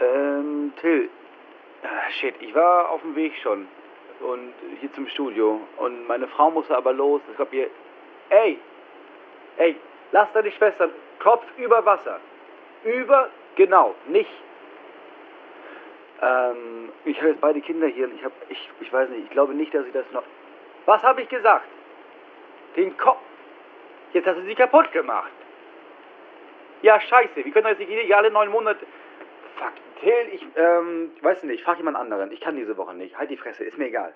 Ähm, Till. Ah, shit, ich war auf dem Weg schon. Und hier zum Studio. Und meine Frau musste aber los. Ich glaube, ihr. Ey! Ey, lass deine Schwestern. Kopf über Wasser. Über, genau, nicht. Ähm, ich habe jetzt beide Kinder hier und ich habe. Ich, ich weiß nicht, ich glaube nicht, dass ich das noch. Was habe ich gesagt? Den Kopf. Jetzt hast du sie kaputt gemacht. Ja, scheiße. Wie können das nicht alle neun Monate. Till, ich, ähm, ich weiß nicht, frag jemand anderen. Ich kann diese Woche nicht. Halt die Fresse, ist mir egal.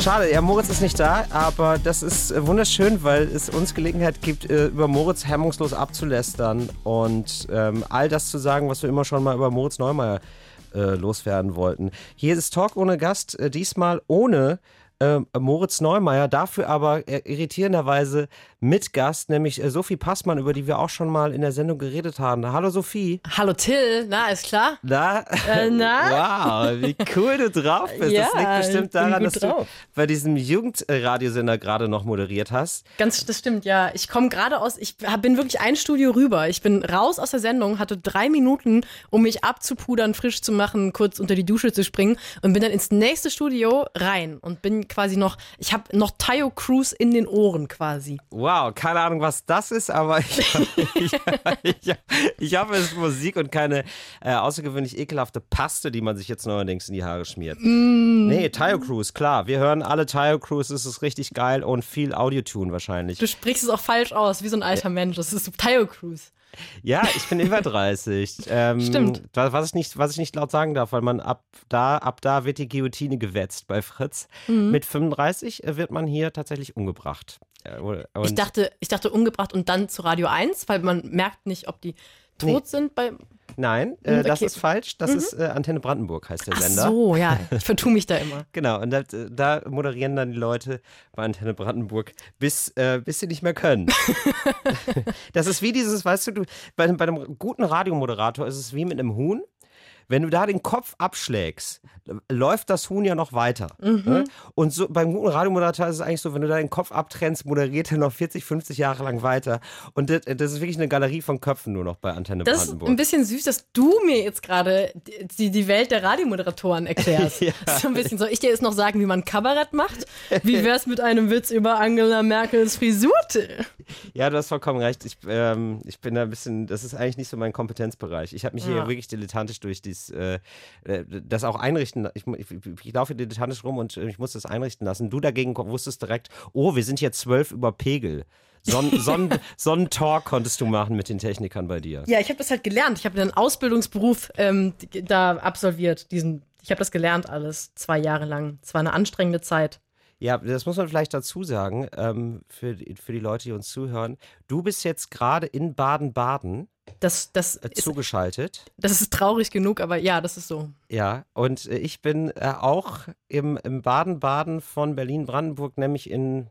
Schade, ja, Moritz ist nicht da, aber das ist äh, wunderschön, weil es uns Gelegenheit gibt, äh, über Moritz hemmungslos abzulästern und ähm, all das zu sagen, was wir immer schon mal über Moritz Neumeier äh, loswerden wollten. Hier ist Talk ohne Gast, äh, diesmal ohne äh, Moritz Neumeier, dafür aber irritierenderweise mit Gast, nämlich äh, Sophie Passmann, über die wir auch schon mal in der Sendung geredet haben. Hallo Sophie. Hallo Till, na, ist klar? Na? Äh, na? Wow, wie cool du drauf bist. Ja, das liegt bestimmt daran, dass drauf. du bei diesem Jugendradiosender gerade noch moderiert hast. Ganz, das stimmt, ja. Ich komme gerade aus, ich bin wirklich ein Studio rüber. Ich bin raus aus der Sendung, hatte drei Minuten, um mich abzupudern, frisch zu machen, kurz unter die Dusche zu springen und bin dann ins nächste Studio rein und bin quasi noch, ich habe noch Tayo Cruz in den Ohren quasi. Wow, keine Ahnung, was das ist, aber ich, ich, ich, ich hoffe, es ist Musik und keine äh, außergewöhnlich ekelhafte Paste, die man sich jetzt neuerdings in die Haare schmiert. Nee, Tayo Cruise, klar. Wir hören alle Tayo Cruise, es ist richtig geil und viel Audiotune wahrscheinlich. Du sprichst es auch falsch aus, wie so ein alter Mensch. Das ist Tayo Cruz. Ja, ich bin über 30. Ähm, Stimmt. wa- Was ich, nicht, was ich nicht laut sagen darf, weil man ab da, ab da wird die Guillotine gewetzt bei Fritz. Mhm. Mit 35 wird man hier tatsächlich umgebracht. Ich dachte, ich dachte umgebracht und dann zu Radio 1, weil man merkt nicht, ob die tot sind bei. Nein, äh, Mhm, das okay. ist falsch. Das ist äh, Antenne Brandenburg, heißt der Ach Sender. so, ja, ich vertue mich da immer. Genau, und da, da moderieren dann die Leute bei Antenne Brandenburg, bis, äh, bis sie nicht mehr können. das ist wie dieses, weißt du, du bei, bei einem guten Radiomoderator ist es wie mit einem Huhn. Wenn du da den Kopf abschlägst, läuft das Huhn ja noch weiter. Ne? Und so beim guten Radiomoderator ist es eigentlich so, wenn du da den Kopf abtrennst, moderiert er noch 40, 50 Jahre lang weiter. Und das, das ist wirklich eine Galerie von Köpfen nur noch bei Antenne Das ist Brandenburg. ein bisschen süß, dass du mir jetzt gerade die, die Welt der Radiomoderatoren erklärst. Ja. So ein bisschen. Soll ich dir jetzt noch sagen, wie man Kabarett macht? Wie wär's mit einem Witz über Angela Merkels Frisur? Ja, du hast vollkommen recht. Ich, ähm, ich bin da ein bisschen, das ist eigentlich nicht so mein Kompetenzbereich. Ich habe mich hier Ja. wirklich dilettantisch durch dies, äh, äh, das auch einrichten. Ich, ich, ich laufe hier dilettantisch rum und äh, ich muss das einrichten lassen. Du dagegen wusstest direkt, oh, wir sind jetzt zwölf über Pegel. Son, Son, Sonnentalk konntest du machen mit den Technikern bei dir. Ja, ich habe das halt gelernt. Ich habe einen Ausbildungsberuf ähm, da absolviert. Diesen, ich habe das gelernt alles, zwei Jahre lang. Es war eine anstrengende Zeit. Ja, das muss man vielleicht dazu sagen, ähm, für, die- für die Leute, die uns zuhören. Du bist jetzt gerade in Baden-Baden Das, das, äh, ist, zugeschaltet. das ist traurig genug, aber ja, das ist so. Ja, und äh, ich bin äh, auch im, im Baden-Baden von Berlin-Brandenburg, nämlich in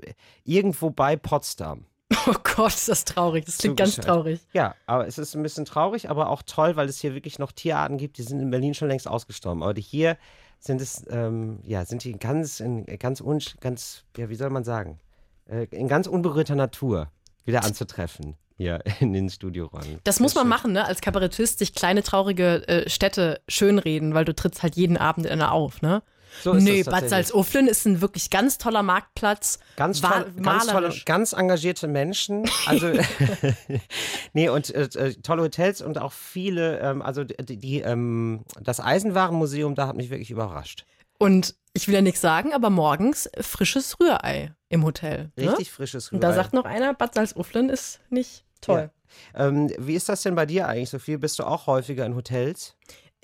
äh, irgendwo bei Potsdam. Oh Gott, ist das traurig. Das klingt ganz traurig. Ja, aber es ist ein bisschen traurig, aber auch toll, weil es hier wirklich noch Tierarten gibt, die sind in Berlin schon längst ausgestorben. Aber die hier sind es, ähm, ja, sind die ganz, in ganz, un, ganz, ja, wie soll man sagen, äh, in ganz unberührter Natur wieder anzutreffen hier in den Studioräumen. Das muss man schön. machen, ne? Als Kabarettist sich kleine traurige äh, Städte schönreden, weil du trittst halt jeden Abend in einer auf, ne? So nee, Bad. Salzuflen ist ein wirklich ganz toller Marktplatz. Ganz, toll, ganz tolle, ganz engagierte Menschen. Also, nee, und äh, äh, tolle Hotels und auch viele, ähm, also die, die, ähm, das Eisenwarenmuseum, da hat mich wirklich überrascht. Und ich will ja nichts sagen, aber morgens frisches Rührei im Hotel. Ne? Richtig frisches Und da Rührei. sagt noch einer, Bad Salzuflen ist nicht toll. Ähm, wie ist das denn bei dir eigentlich, Sophie? Bist du auch häufiger in Hotels?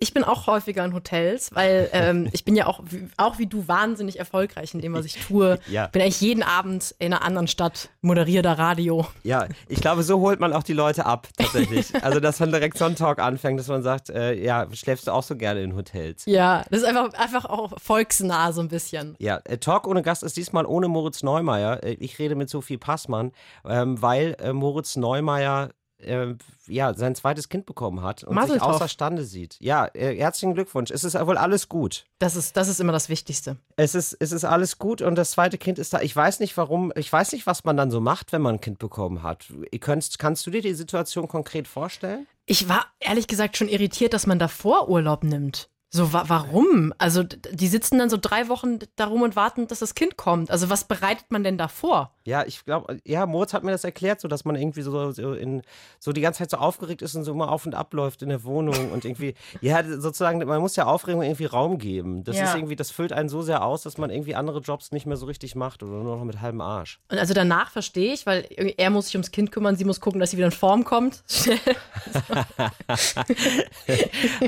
Ich bin auch häufiger in Hotels, weil ähm, ich bin ja auch, wie- auch wie du wahnsinnig erfolgreich in dem, was ich tue. Ja. Bin eigentlich jeden Abend in einer anderen Stadt, moderiere da Radio. Ja, ich glaube, so holt man auch die Leute ab, tatsächlich. also, dass man direkt so einen Talk anfängt, dass man sagt, äh, ja, schläfst du auch so gerne in Hotels? Ja, das ist einfach, einfach auch volksnah so ein bisschen. Ja, äh, Talk ohne Gast ist diesmal ohne Moritz Neumeier. Äh, Ich rede mit Sophie Passmann, ähm, weil äh, Moritz Neumeier äh, ja, sein zweites Kind bekommen hat und Mazel sich außerstande sieht. Ja, äh, herzlichen Glückwunsch. Es ist wohl alles gut. Das ist, das ist immer das Wichtigste. Es ist, es ist alles gut und das zweite Kind ist da. Ich weiß nicht, warum, ich weiß nicht, was man dann so macht, wenn man ein Kind bekommen hat. Könntest, kannst du dir die Situation konkret vorstellen? Ich war ehrlich gesagt schon irritiert, dass man davor Urlaub nimmt. So, wa warum? Also, die sitzen dann so drei Wochen darum und warten, dass das Kind kommt. Also, was bereitet man denn davor? Ja, ich glaube, ja, Moritz hat mir das erklärt, so dass man irgendwie so, so in so die ganze Zeit so aufgeregt ist und so immer auf und ab läuft in der Wohnung und irgendwie, ja, sozusagen, man muss ja Aufregung irgendwie Raum geben. Das Ja. ist irgendwie, das füllt einen so sehr aus, dass man irgendwie andere Jobs nicht mehr so richtig macht oder nur noch mit halbem Arsch. Und also danach verstehe ich, weil er muss sich ums Kind kümmern, sie muss gucken, dass sie wieder in Form kommt.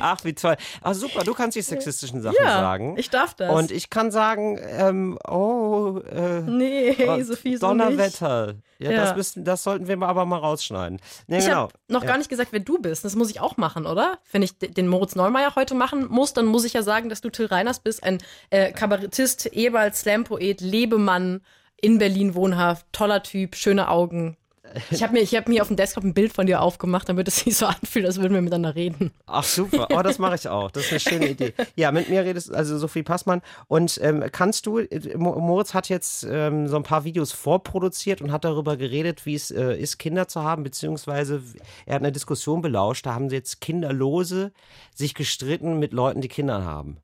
Ach, wie toll. Ach, super, du kannst die sexistischen Sachen ja, sagen. ich darf das. Und ich kann sagen, ähm, oh, äh, nee, oh, Sophie, so. Donnerwetter. Ja, Ja. Das, müssten, das sollten wir aber mal rausschneiden. Nee, Ich genau. habe noch Ja. gar nicht gesagt, wer du bist. Das muss ich auch machen, oder? Wenn ich den Moritz Neumeier heute machen muss, dann muss ich ja sagen, dass du Till Reiners bist, ein äh, Kabarettist, ehemals Slam-Poet, Lebemann, in Berlin wohnhaft, toller Typ, schöne Augen. Ich habe mir, hab mir auf dem Desktop ein Bild von dir aufgemacht, damit es sich so anfühlt, als würden wir miteinander reden. Ach super, oh, das mache ich auch. Das ist eine schöne Idee. Ja, mit mir redest also Sophie Passmann. Und ähm, kannst du, äh, Mo- Moritz hat jetzt ähm, so ein paar Videos vorproduziert und hat darüber geredet, wie es äh, ist, Kinder zu haben, beziehungsweise er hat eine Diskussion belauscht, da haben sie jetzt Kinderlose sich gestritten mit Leuten, die Kinder haben.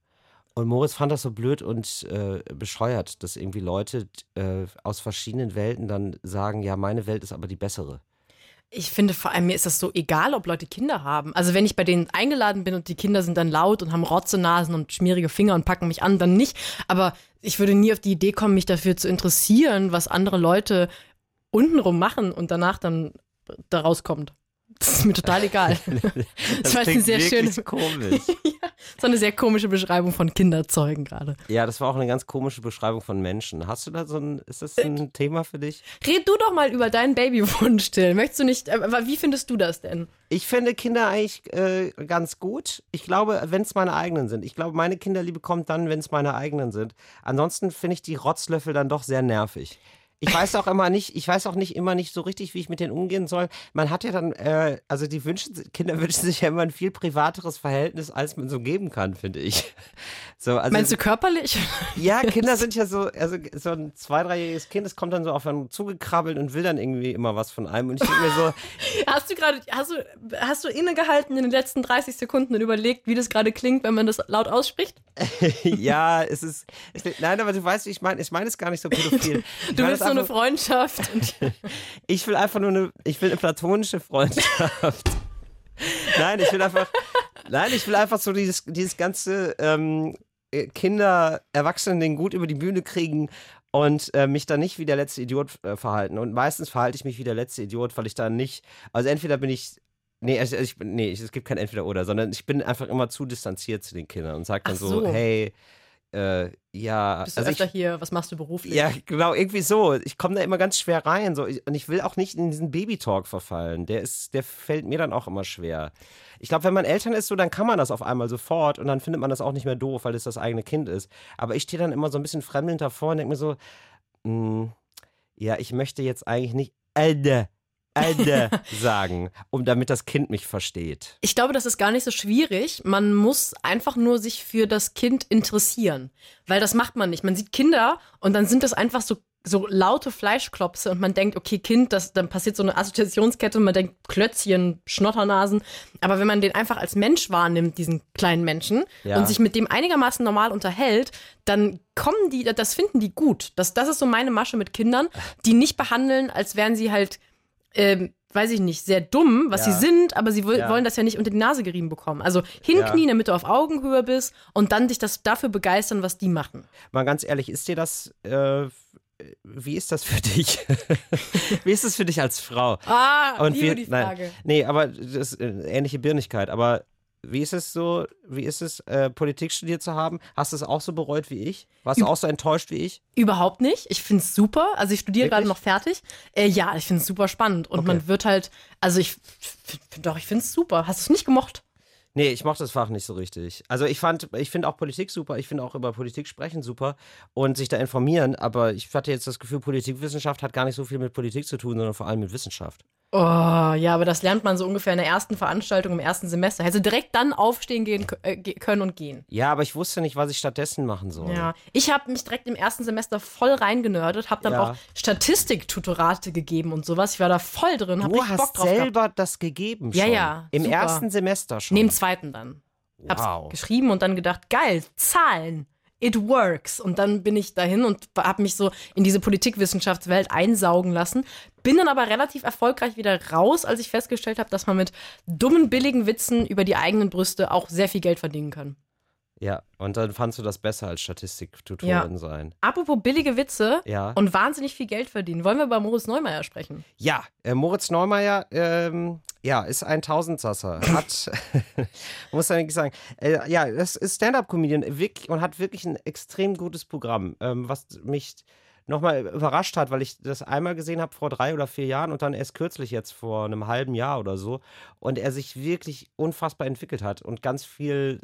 Und Moritz fand das so blöd und äh, bescheuert, dass irgendwie Leute äh, aus verschiedenen Welten dann sagen, ja, meine Welt ist aber die bessere. Ich finde vor allem, mir ist das so egal, ob Leute Kinder haben. Also wenn ich bei denen eingeladen bin und die Kinder sind dann laut und haben Rotzenasen und schmierige Finger und packen mich an, dann nicht. Aber ich würde nie auf die Idee kommen, mich dafür zu interessieren, was andere Leute untenrum machen und danach dann da rauskommt. Das ist mir total egal. Das, war jetzt eine sehr schöne, komisch. so eine sehr komische Beschreibung von Kinderzeugen gerade. Ja, das war auch eine ganz komische Beschreibung von Menschen. Hast du da so ein, ist das ein Thema für dich? Red du doch mal über deinen Babywunsch, Till. Möchtest du nicht, äh, aber wie findest du das denn? Ich finde Kinder eigentlich äh, ganz gut. Ich glaube, wenn es meine eigenen sind. Ich glaube, meine Kinderliebe kommt dann, wenn es meine eigenen sind. Ansonsten finde ich die Rotzlöffel dann doch sehr nervig. Ich weiß auch immer nicht, ich weiß auch nicht immer nicht so richtig, wie ich mit denen umgehen soll. Man hat ja dann, äh, also die wünschen, Kinder wünschen sich ja immer ein viel privateres Verhältnis, als man so geben kann, finde ich. So, also Meinst du körperlich? Ja, Kinder sind ja so, also so ein zwei, dreijähriges Kind, das kommt dann so auf einen zugekrabbelt und will dann irgendwie immer was von einem. Und ich denke mir so, Hast du gerade, hast du, hast du innegehalten in den letzten 30 Sekunden und überlegt, wie das gerade klingt, wenn man das laut ausspricht? ja, es ist, es, nein, aber du weißt, wie ich meine, ich meine es gar nicht so pädophil. Ich Du willst es so eine Freundschaft. Und Ich will einfach nur eine, ich will eine platonische Freundschaft. nein, ich will einfach, nein, ich will einfach so dieses, dieses ganze ähm, äh, Kinder, Erwachsene den gut über die Bühne kriegen und äh, mich dann nicht wie der letzte Idiot äh, verhalten. Und meistens verhalte ich mich wie der letzte Idiot, weil ich dann nicht, also entweder bin ich Nee, also ich, nee, es gibt kein Entweder-Oder, sondern ich bin einfach immer zu distanziert zu den Kindern und sage dann so, so. hey, äh, ja, bist du also öfter ich, hier, was machst du beruflich? ja, genau, irgendwie so. Ich komme da immer ganz schwer rein. So. Ich- Und ich will auch nicht in diesen Baby-Talk verfallen. Der ist, der fällt mir dann auch immer schwer. Ich glaube, wenn man Eltern ist, so, dann kann man das auf einmal sofort und dann findet man das auch nicht mehr doof, weil es das eigene Kind ist. Aber ich stehe dann immer so ein bisschen fremdelnd davor und denke mir so, mh, ja, ich möchte jetzt eigentlich nicht Alter, Alter sagen, um damit das Kind mich versteht. Ich glaube, das ist gar nicht so schwierig. Man muss einfach nur sich für das Kind interessieren. Weil das macht man nicht. Man sieht Kinder und dann sind das einfach so, so laute Fleischklopse und man denkt, okay, Kind, das, dann passiert so eine Assoziationskette und man denkt Klötzchen, Schnotternasen. Aber wenn man den einfach als Mensch wahrnimmt, diesen kleinen Menschen, Ja. und sich mit dem einigermaßen normal unterhält, dann kommen die, das finden die gut. Das, das ist so meine Masche mit Kindern, die nicht behandeln, als wären sie halt ähm, weiß ich nicht, sehr dumm, was Ja. sie sind, aber sie Ja. wollen das ja nicht unter die Nase gerieben bekommen. Also hinknien, damit du auf Augenhöhe bist und dann dich das dafür begeistern, was die machen. Mal ganz ehrlich, ist dir das, äh, wie ist das für dich? wie ist das für dich als Frau? Ah, Und liebe wir, die Frage. Nein, nee, aber das ist äh, ähnliche Birnigkeit. Aber wie ist es so, wie ist es, äh, Politik studiert zu haben? Hast du es auch so bereut wie ich? Warst du auch so enttäuscht wie ich? Überhaupt nicht. Ich finde es super. Also ich studiere gerade noch fertig. Äh, ja, ich finde es super spannend. Und Okay. man wird halt, also ich, doch, ich finde es super. Hast du es nicht gemocht? Nee, ich mochte das Fach nicht so richtig. Also ich fand, ich finde auch Politik super, ich finde auch über Politik sprechen super und sich da informieren, aber ich hatte jetzt das Gefühl, Politikwissenschaft hat gar nicht so viel mit Politik zu tun, sondern vor allem mit Wissenschaft. Oh, ja, aber das lernt man so ungefähr in der ersten Veranstaltung im ersten Semester. Hätte direkt dann aufstehen gehen äh, können und gehen. Ja, aber ich wusste nicht, was ich stattdessen machen soll. Ja, ich habe mich direkt im ersten Semester voll reingenördet, habe dann Ja. auch Statistiktutorate gegeben und sowas. Ich war da voll drin, habe Du richtig Bock hast drauf gehabt. selber das gegeben Ja, schon. ja, Im super. ersten Semester schon. Im zweiten dann. Hab's Wow. geschrieben und dann gedacht, geil, Zahlen. It works. Und dann bin ich dahin und habe mich so in diese Politikwissenschaftswelt einsaugen lassen. Bin dann aber relativ erfolgreich wieder raus, als ich festgestellt habe, dass man mit dummen, billigen Witzen über die eigenen Brüste auch sehr viel Geld verdienen kann. Ja, und dann fandst du das besser als Statistiktutorin Ja. sein. Apropos billige Witze Ja. und wahnsinnig viel Geld verdienen. Wollen wir über Moritz Neumeier sprechen? Ja, äh, Moritz Neumeier, ähm, ja, ist ein Tausendsasser. Hat, muss man eigentlich sagen, äh, ja, das ist Stand-Up-Comedian wirklich und hat wirklich ein extrem gutes Programm, ähm, was mich nochmal überrascht hat, weil ich das einmal gesehen habe vor drei oder vier Jahren und dann erst kürzlich jetzt vor einem halben Jahr oder so und er sich wirklich unfassbar entwickelt hat und ganz viel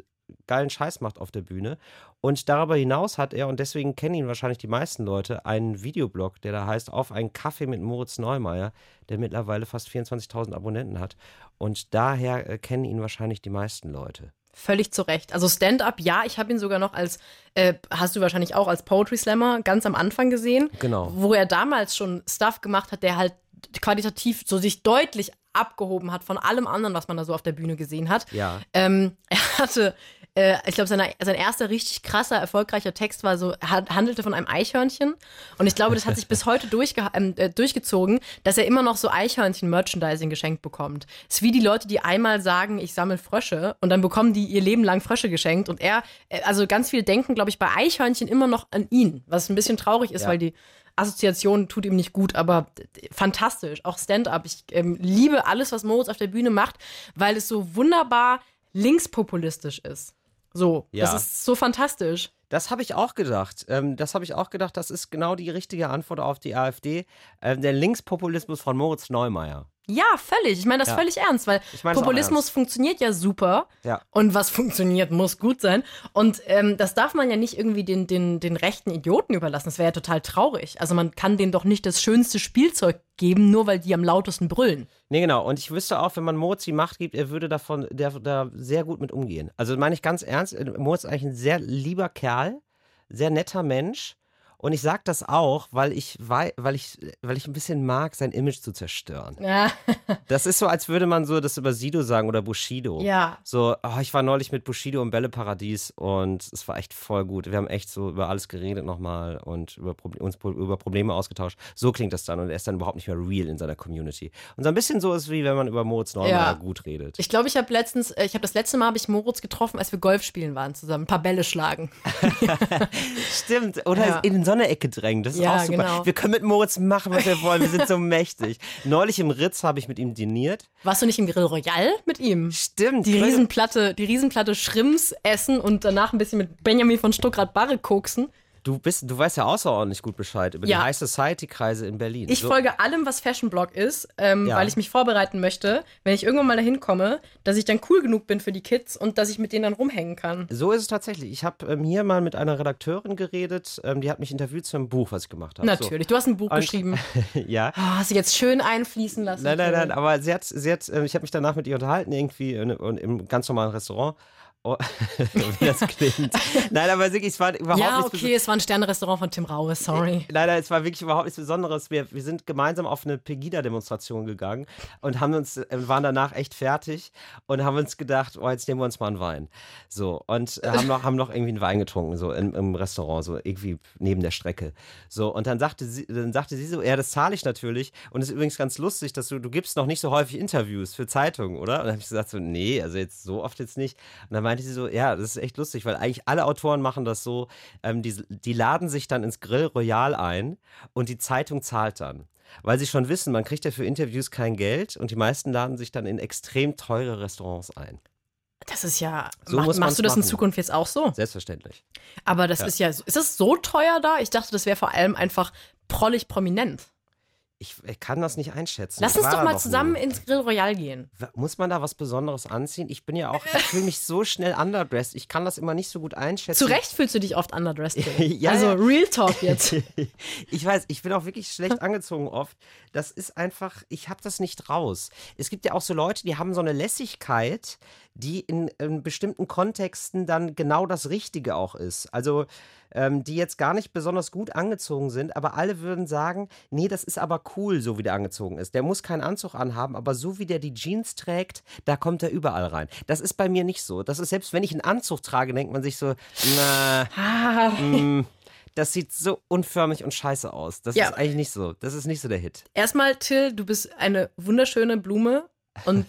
geilen Scheiß macht auf der Bühne. Und darüber hinaus hat er, und deswegen kennen ihn wahrscheinlich die meisten Leute, einen Videoblog, der da heißt Auf einen Kaffee mit Moritz Neumeier, der mittlerweile fast 24.000 Abonnenten hat. Und daher äh, kennen ihn wahrscheinlich die meisten Leute. Völlig zu Recht. Also Stand-up, ja, ich habe ihn sogar noch als, äh, hast du wahrscheinlich auch als Poetry Slammer ganz am Anfang gesehen. Genau. Wo er damals schon Stuff gemacht hat, der halt qualitativ so sich deutlich abgehoben hat von allem anderen, was man da so auf der Bühne gesehen hat. Ja. Ähm, er hatte, äh, ich glaube, sein erster richtig krasser, erfolgreicher Text war so, handelte von einem Eichhörnchen. Und ich glaube, das hat sich bis heute durchge ähm, äh, durchgezogen, dass er immer noch so Eichhörnchen-Merchandising geschenkt bekommt. Es ist wie die Leute, die einmal sagen, ich sammle Frösche und dann bekommen die ihr Leben lang Frösche geschenkt. Und er, äh, also ganz viele denken, glaube ich, bei Eichhörnchen immer noch an ihn, was ein bisschen traurig ist, Ja. weil die Assoziation tut ihm nicht gut, aber fantastisch. Auch Stand-up. Ich ähm, liebe alles, was Moritz auf der Bühne macht, weil es so wunderbar linkspopulistisch ist. So, Ja. das ist so fantastisch. Das habe ich auch gedacht. Ähm, das habe ich auch gedacht, das ist genau die richtige Antwort auf die AfD. Ähm, der Linkspopulismus von Moritz Neumeier. Ja, völlig. Ich meine das Ja. völlig ernst, weil Ich auch Populismus ernst. funktioniert ja super. Ja. Und was funktioniert, muss gut sein. Und ähm, das darf man ja nicht irgendwie den, den, den rechten Idioten überlassen. Das wäre ja total traurig. Also man kann denen doch nicht das schönste Spielzeug geben, nur weil die am lautesten brüllen. Nee, genau. Und ich wüsste auch, wenn man Moritz die Macht gibt, er würde davon der, da sehr gut mit umgehen. Also meine ich ganz ernst, Moritz ist eigentlich ein sehr lieber Kerl, sehr netter Mensch. Und ich sage das auch, weil ich, wei- weil, ich, weil ich ein bisschen mag, sein Image zu zerstören. Ja. Das ist so, als würde man so das über Sido sagen oder Bushido. Ja. So, oh, ich war neulich mit Bushido im Bälleparadies und es war echt voll gut. Wir haben echt so über alles geredet nochmal und über uns über Probleme ausgetauscht. So klingt das dann und er ist dann überhaupt nicht mehr real in seiner Community. Und so ein bisschen so ist es wie wenn man über Moritz Neumeier Ja. gut redet. Ich glaube, ich habe letztens, äh, ich habe das letzte Mal habe ich Moritz getroffen, als wir Golf spielen waren zusammen, ein paar Bälle schlagen. Stimmt. Oder Ja. in so eine Ecke drängen. Das ist Ja, auch super. genau. Wir können mit Moritz machen, was wir wollen. Wir sind so mächtig. Neulich im Ritz habe ich mit ihm diniert. Warst du nicht im Grill Royal mit ihm? Stimmt. Die Riesenplatte, die Riesenplatte Schrimps essen und danach ein bisschen mit Benjamin von Stuckrad-Barre koksen. Du bist, du weißt ja außerordentlich gut Bescheid über Ja. die High Society Kreise in Berlin. Ich So- folge allem, was Fashion Blog ist, ähm, Ja. weil ich mich vorbereiten möchte, wenn ich irgendwann mal dahin komme, dass ich dann cool genug bin für die Kids und dass ich mit denen dann rumhängen kann. So ist es tatsächlich. Ich habe ähm, hier mal mit einer Redakteurin geredet, ähm, die hat mich interviewt zu einem Buch, was ich gemacht habe. Natürlich. Du hast ein Buch Und- geschrieben. So. ja. Oh, hast du jetzt schön einfließen lassen. Nein, nein, nein, aber sie hat, sie hat, äh, ich habe mich danach mit ihr unterhalten, irgendwie in, in, im ganz normalen Restaurant. Oh, wie das klingt. Nein, aber wirklich, es war überhaupt Ja, nichts okay, es war ein Sternrestaurant von Tim Raue, sorry. Nein, nein, es war wirklich überhaupt nichts Besonderes. Wir, wir sind gemeinsam auf eine Pegida-Demonstration gegangen und haben uns, äh, waren danach echt fertig und haben uns gedacht, oh, jetzt nehmen wir uns mal einen Wein. So, und äh, haben, noch, haben noch irgendwie einen Wein getrunken, so im, im Restaurant, so irgendwie neben der Strecke. So, und dann sagte sie, dann sagte sie so, ja, das zahle ich natürlich. Und es ist übrigens ganz lustig, dass du, du gibst noch nicht so häufig Interviews für Zeitungen, oder? Und dann habe ich gesagt, so, nee, also jetzt so oft jetzt nicht. Und dann meinte sie so, ja, das ist echt lustig, weil eigentlich alle Autoren machen das so, ähm, die, die laden sich dann ins Grill Royal ein und die Zeitung zahlt dann. Weil sie schon wissen, man kriegt ja für Interviews kein Geld und die meisten laden sich dann in extrem teure Restaurants ein. Das ist ja. So mach, machst du das in machen. Zukunft jetzt auch so? Selbstverständlich. Aber das ist ja. so- Ist das so teuer da? Ich dachte, das wäre vor allem einfach prollig prominent. Ich, ich kann das nicht einschätzen. Lass Ich uns doch mal zusammen nie. ins Grill Royal gehen. Muss man da was Besonderes anziehen? Ich bin ja auch, ich fühle mich so schnell underdressed. Ich kann das immer nicht so gut einschätzen. Zu Recht fühlst du dich oft underdressed. Ja, also ja. Real Talk jetzt. ich weiß, ich bin auch wirklich schlecht angezogen oft. Das ist einfach, ich habe das nicht raus. Es gibt ja auch so Leute, die haben so eine Lässigkeit, die in, in bestimmten Kontexten dann genau das Richtige auch ist. Also ähm, die jetzt gar nicht besonders gut angezogen sind, aber alle würden sagen, nee, das ist aber cool, so wie der angezogen ist. Der muss keinen Anzug anhaben, aber so wie der die Jeans trägt, da kommt er überall rein. Das ist bei mir nicht so. Das ist selbst, wenn ich einen Anzug trage, denkt man sich so, na, Ah, Mm, das sieht so unförmig und scheiße aus. Das Ja. ist eigentlich nicht so. Das ist nicht so der Hit. Erstmal, Till, du bist eine wunderschöne Blume. Und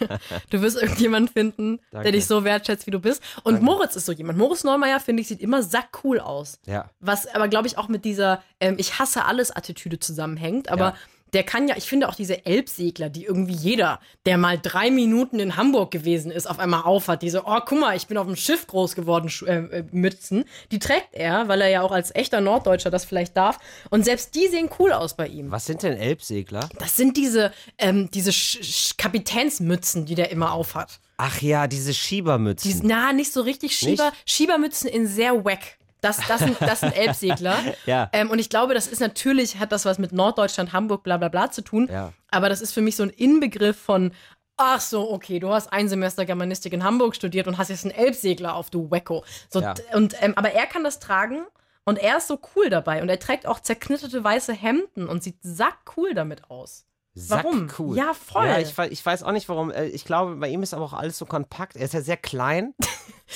du wirst irgendjemanden finden, Danke. der dich so wertschätzt, wie du bist. Und Danke. Moritz ist so jemand. Moritz Neumeier, finde ich, sieht immer sackcool aus. Ja. Was aber, glaube ich, auch mit dieser ähm, Ich hasse alles Attitüde zusammenhängt. Aber Ja. Der kann ja, ich finde auch diese Elbsegler, die irgendwie jeder, der mal drei Minuten in Hamburg gewesen ist, auf einmal aufhat. Diese, oh, guck mal, ich bin auf dem Schiff groß geworden, äh, äh, Mützen. Die trägt er, weil er ja auch als echter Norddeutscher das vielleicht darf. Und selbst die sehen cool aus bei ihm. Was sind denn Elbsegler? Das sind diese, ähm, diese Sch Sch Kapitänsmützen, die der immer aufhat. Ach ja, diese Die, Schiebermützen. na, nicht so richtig Schieber, Schiebermützen in sehr wack. Das, das, sind, das sind Elbsegler. Ja. Ähm, und ich glaube, das ist natürlich, hat das was mit Norddeutschland, Hamburg, bla bla bla zu tun. Ja. Aber das ist für mich so ein Inbegriff von, ach so, okay, du hast ein Semester Germanistik in Hamburg studiert und hast jetzt einen Elbsegler auf, du Wecko. So, Ja. und, ähm, aber er kann das tragen und er ist so cool dabei. Und er trägt auch zerknitterte weiße Hemden und sieht sackcool damit aus. Warum? cool. Ja, voll. Ja, ich, ich weiß auch nicht warum. Äh, Ich glaube, bei ihm ist aber auch alles so kompakt. Er ist ja sehr klein.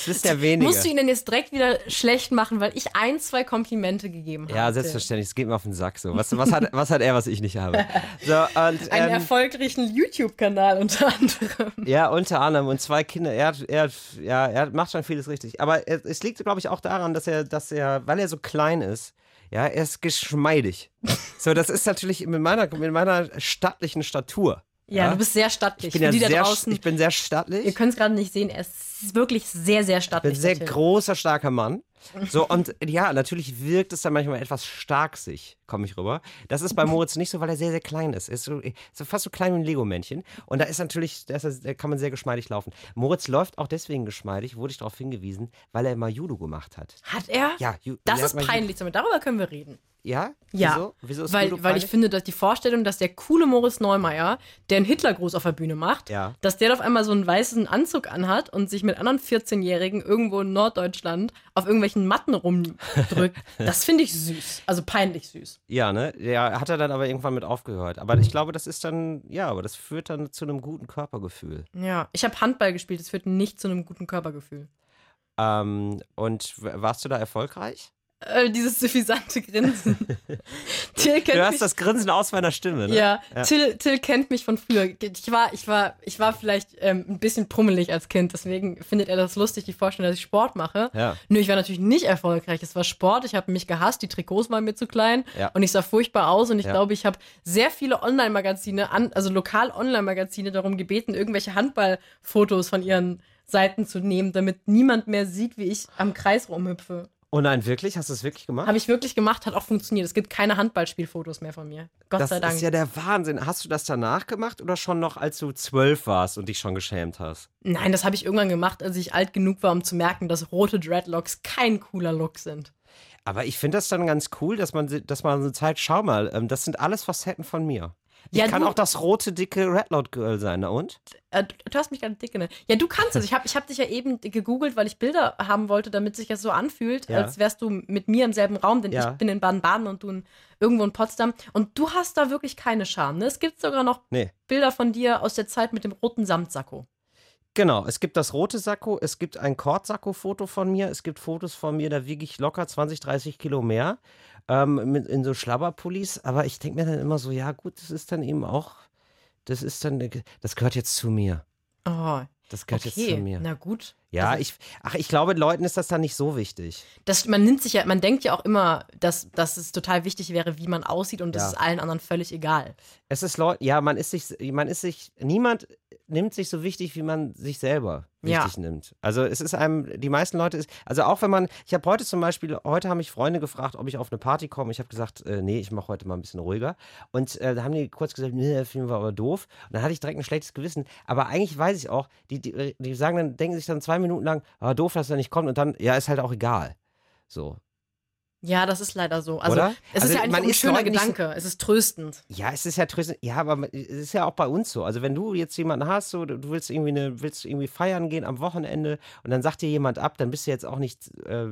Das ist der wenige. Musst du ihn denn jetzt direkt wieder schlecht machen, weil ich ein, zwei Komplimente gegeben habe? ja, selbstverständlich. Es geht mir auf den Sack so. Was, was, hat, was hat er, was ich nicht habe? So, und, Einen ähm, erfolgreichen YouTube-Kanal unter anderem. Ja, unter anderem. Und zwei Kinder. Er, hat- er, hat- ja, er macht schon vieles richtig. Aber es es liegt, glaube ich, auch daran, dass er, dass er, weil er so klein ist, ja, er ist geschmeidig. So, das ist natürlich mit meiner, mit meiner stattlichen Statur. Ja, du bist sehr stattlich. ich bin ja die da sehr, draußen, ich bin sehr ihr stattlich. könnt es gerade nicht sehen, er ist wirklich sehr, sehr Ich bin stattlich. ein sehr großer, starker Mann. So, und ja, natürlich wirkt es dann manchmal etwas starksig, komme ich rüber. Das ist bei Moritz nicht so, weil er sehr, sehr klein ist. Er ist so, so fast so klein wie ein Lego-Männchen. Und da ist natürlich, da, ist, da kann man sehr geschmeidig laufen. Moritz läuft auch deswegen geschmeidig, wurde ich darauf hingewiesen, weil er mal Judo gemacht hat. Hat er? Ja, Ju- Das er ist peinlich, aber darüber können wir reden. Ja? Ja, Wieso? Wieso ist weil, weil ich finde, dass die Vorstellung, dass der coole Moritz Neumeier, der einen Hitlergruß auf der Bühne macht, Ja. dass der auf einmal so einen weißen Anzug anhat und sich mit anderen 14-Jährigen irgendwo in Norddeutschland auf irgendwelchen Matten rumdrückt, das finde ich süß. Also peinlich süß. Ja, ne? Ja, hat er dann aber irgendwann mit aufgehört. Aber ich glaube, das ist dann, ja, aber das führt dann zu einem guten Körpergefühl. Ja, ich habe Handball gespielt, das führt nicht zu einem guten Körpergefühl. Ähm, und warst du da erfolgreich? Äh, dieses suffisante Grinsen. Till kennt Du hast mich, das Grinsen aus meiner Stimme, ne? ja, Till, Till kennt mich von früher. Ich war, ich war, ich war vielleicht ähm, ein bisschen prummelig als Kind, deswegen findet er das lustig, die Vorstellung, dass ich Sport mache. Ja. Nö, ich war natürlich nicht erfolgreich. Es war Sport, ich habe mich gehasst, die Trikots waren mir zu klein Ja. und ich sah furchtbar aus und ich Ja. glaube, ich habe sehr viele Online-Magazine, also lokal-Online-Magazine darum gebeten, irgendwelche Handballfotos von ihren Seiten zu nehmen, damit niemand mehr sieht, wie ich am Kreis rumhüpfe. Oh nein, wirklich? Hast du es wirklich gemacht? Habe ich wirklich gemacht, hat auch funktioniert. Es gibt keine Handballspielfotos mehr von mir. Gott das sei Dank. ist ja der Wahnsinn. Hast du das danach gemacht oder schon noch, als du zwölf warst und dich schon geschämt hast? Nein, das habe ich irgendwann gemacht, als ich alt genug war, um zu merken, dass rote Dreadlocks kein cooler Look sind. Aber ich finde das dann ganz cool, dass man, dass man so zeigt, schau mal, ähm, das sind alles Facetten von mir. Ich Ja, kann du- auch das rote, dicke Redloud Girl sein, na und? Äh, du, du hast mich gerade dick genannt. Ja, du kannst es. Ich habe ich hab dich ja eben gegoogelt, weil ich Bilder haben wollte, damit sich das so anfühlt, Ja. als wärst du mit mir im selben Raum, denn Ja. ich bin in Baden-Baden und du in, irgendwo in Potsdam. Und du hast da wirklich keine Scham. Ne? Es gibt sogar noch Nee. Bilder von dir aus der Zeit mit dem roten Samtsacko. Genau, es gibt das rote Sakko, es gibt ein Kortsakko-Foto von mir, es gibt Fotos von mir, da wiege ich locker 20, 30 Kilo mehr, ähm, mit, in so Schlabberpullis, aber ich denke mir dann immer so, ja gut, das ist dann eben auch, das ist dann, das gehört jetzt zu mir. Oh, Das gehört jetzt zu okay. mir. Na gut. Ja, Also- ich, ach, ich glaube, Leuten ist das dann nicht so wichtig. Das, man nimmt sich ja, man denkt ja auch immer, dass, dass es total wichtig wäre, wie man aussieht und das Ja. ist allen anderen völlig egal. Es ist Leute, ja, man ist sich, man ist sich, niemand nimmt sich so wichtig, wie man sich selber Ja. wichtig nimmt. Also es ist einem, die meisten Leute ist, also auch wenn man, ich habe heute zum Beispiel, heute haben mich Freunde gefragt, ob ich auf eine Party komme. Ich habe gesagt, äh, nee, ich mache heute mal ein bisschen ruhiger. Und äh, da haben die kurz gesagt, nee, der Film war aber doof. Und dann hatte ich direkt ein schlechtes Gewissen. Aber eigentlich weiß ich auch, die, die, die sagen dann, denken sich dann zwei Minuten lang, ah, doof, dass er nicht kommt. Und dann, ja, ist halt auch egal. So. Ja, das ist leider so. Also Oder? es Also ist ja eigentlich ein schöner nicht so- Gedanke. Es ist tröstend. Ja, es ist ja tröstend. Ja, aber es ist ja auch bei uns so. Also wenn du jetzt jemanden hast, so, du willst irgendwie eine, willst irgendwie feiern gehen am Wochenende und dann sagt dir jemand ab, dann bist du jetzt auch nicht äh,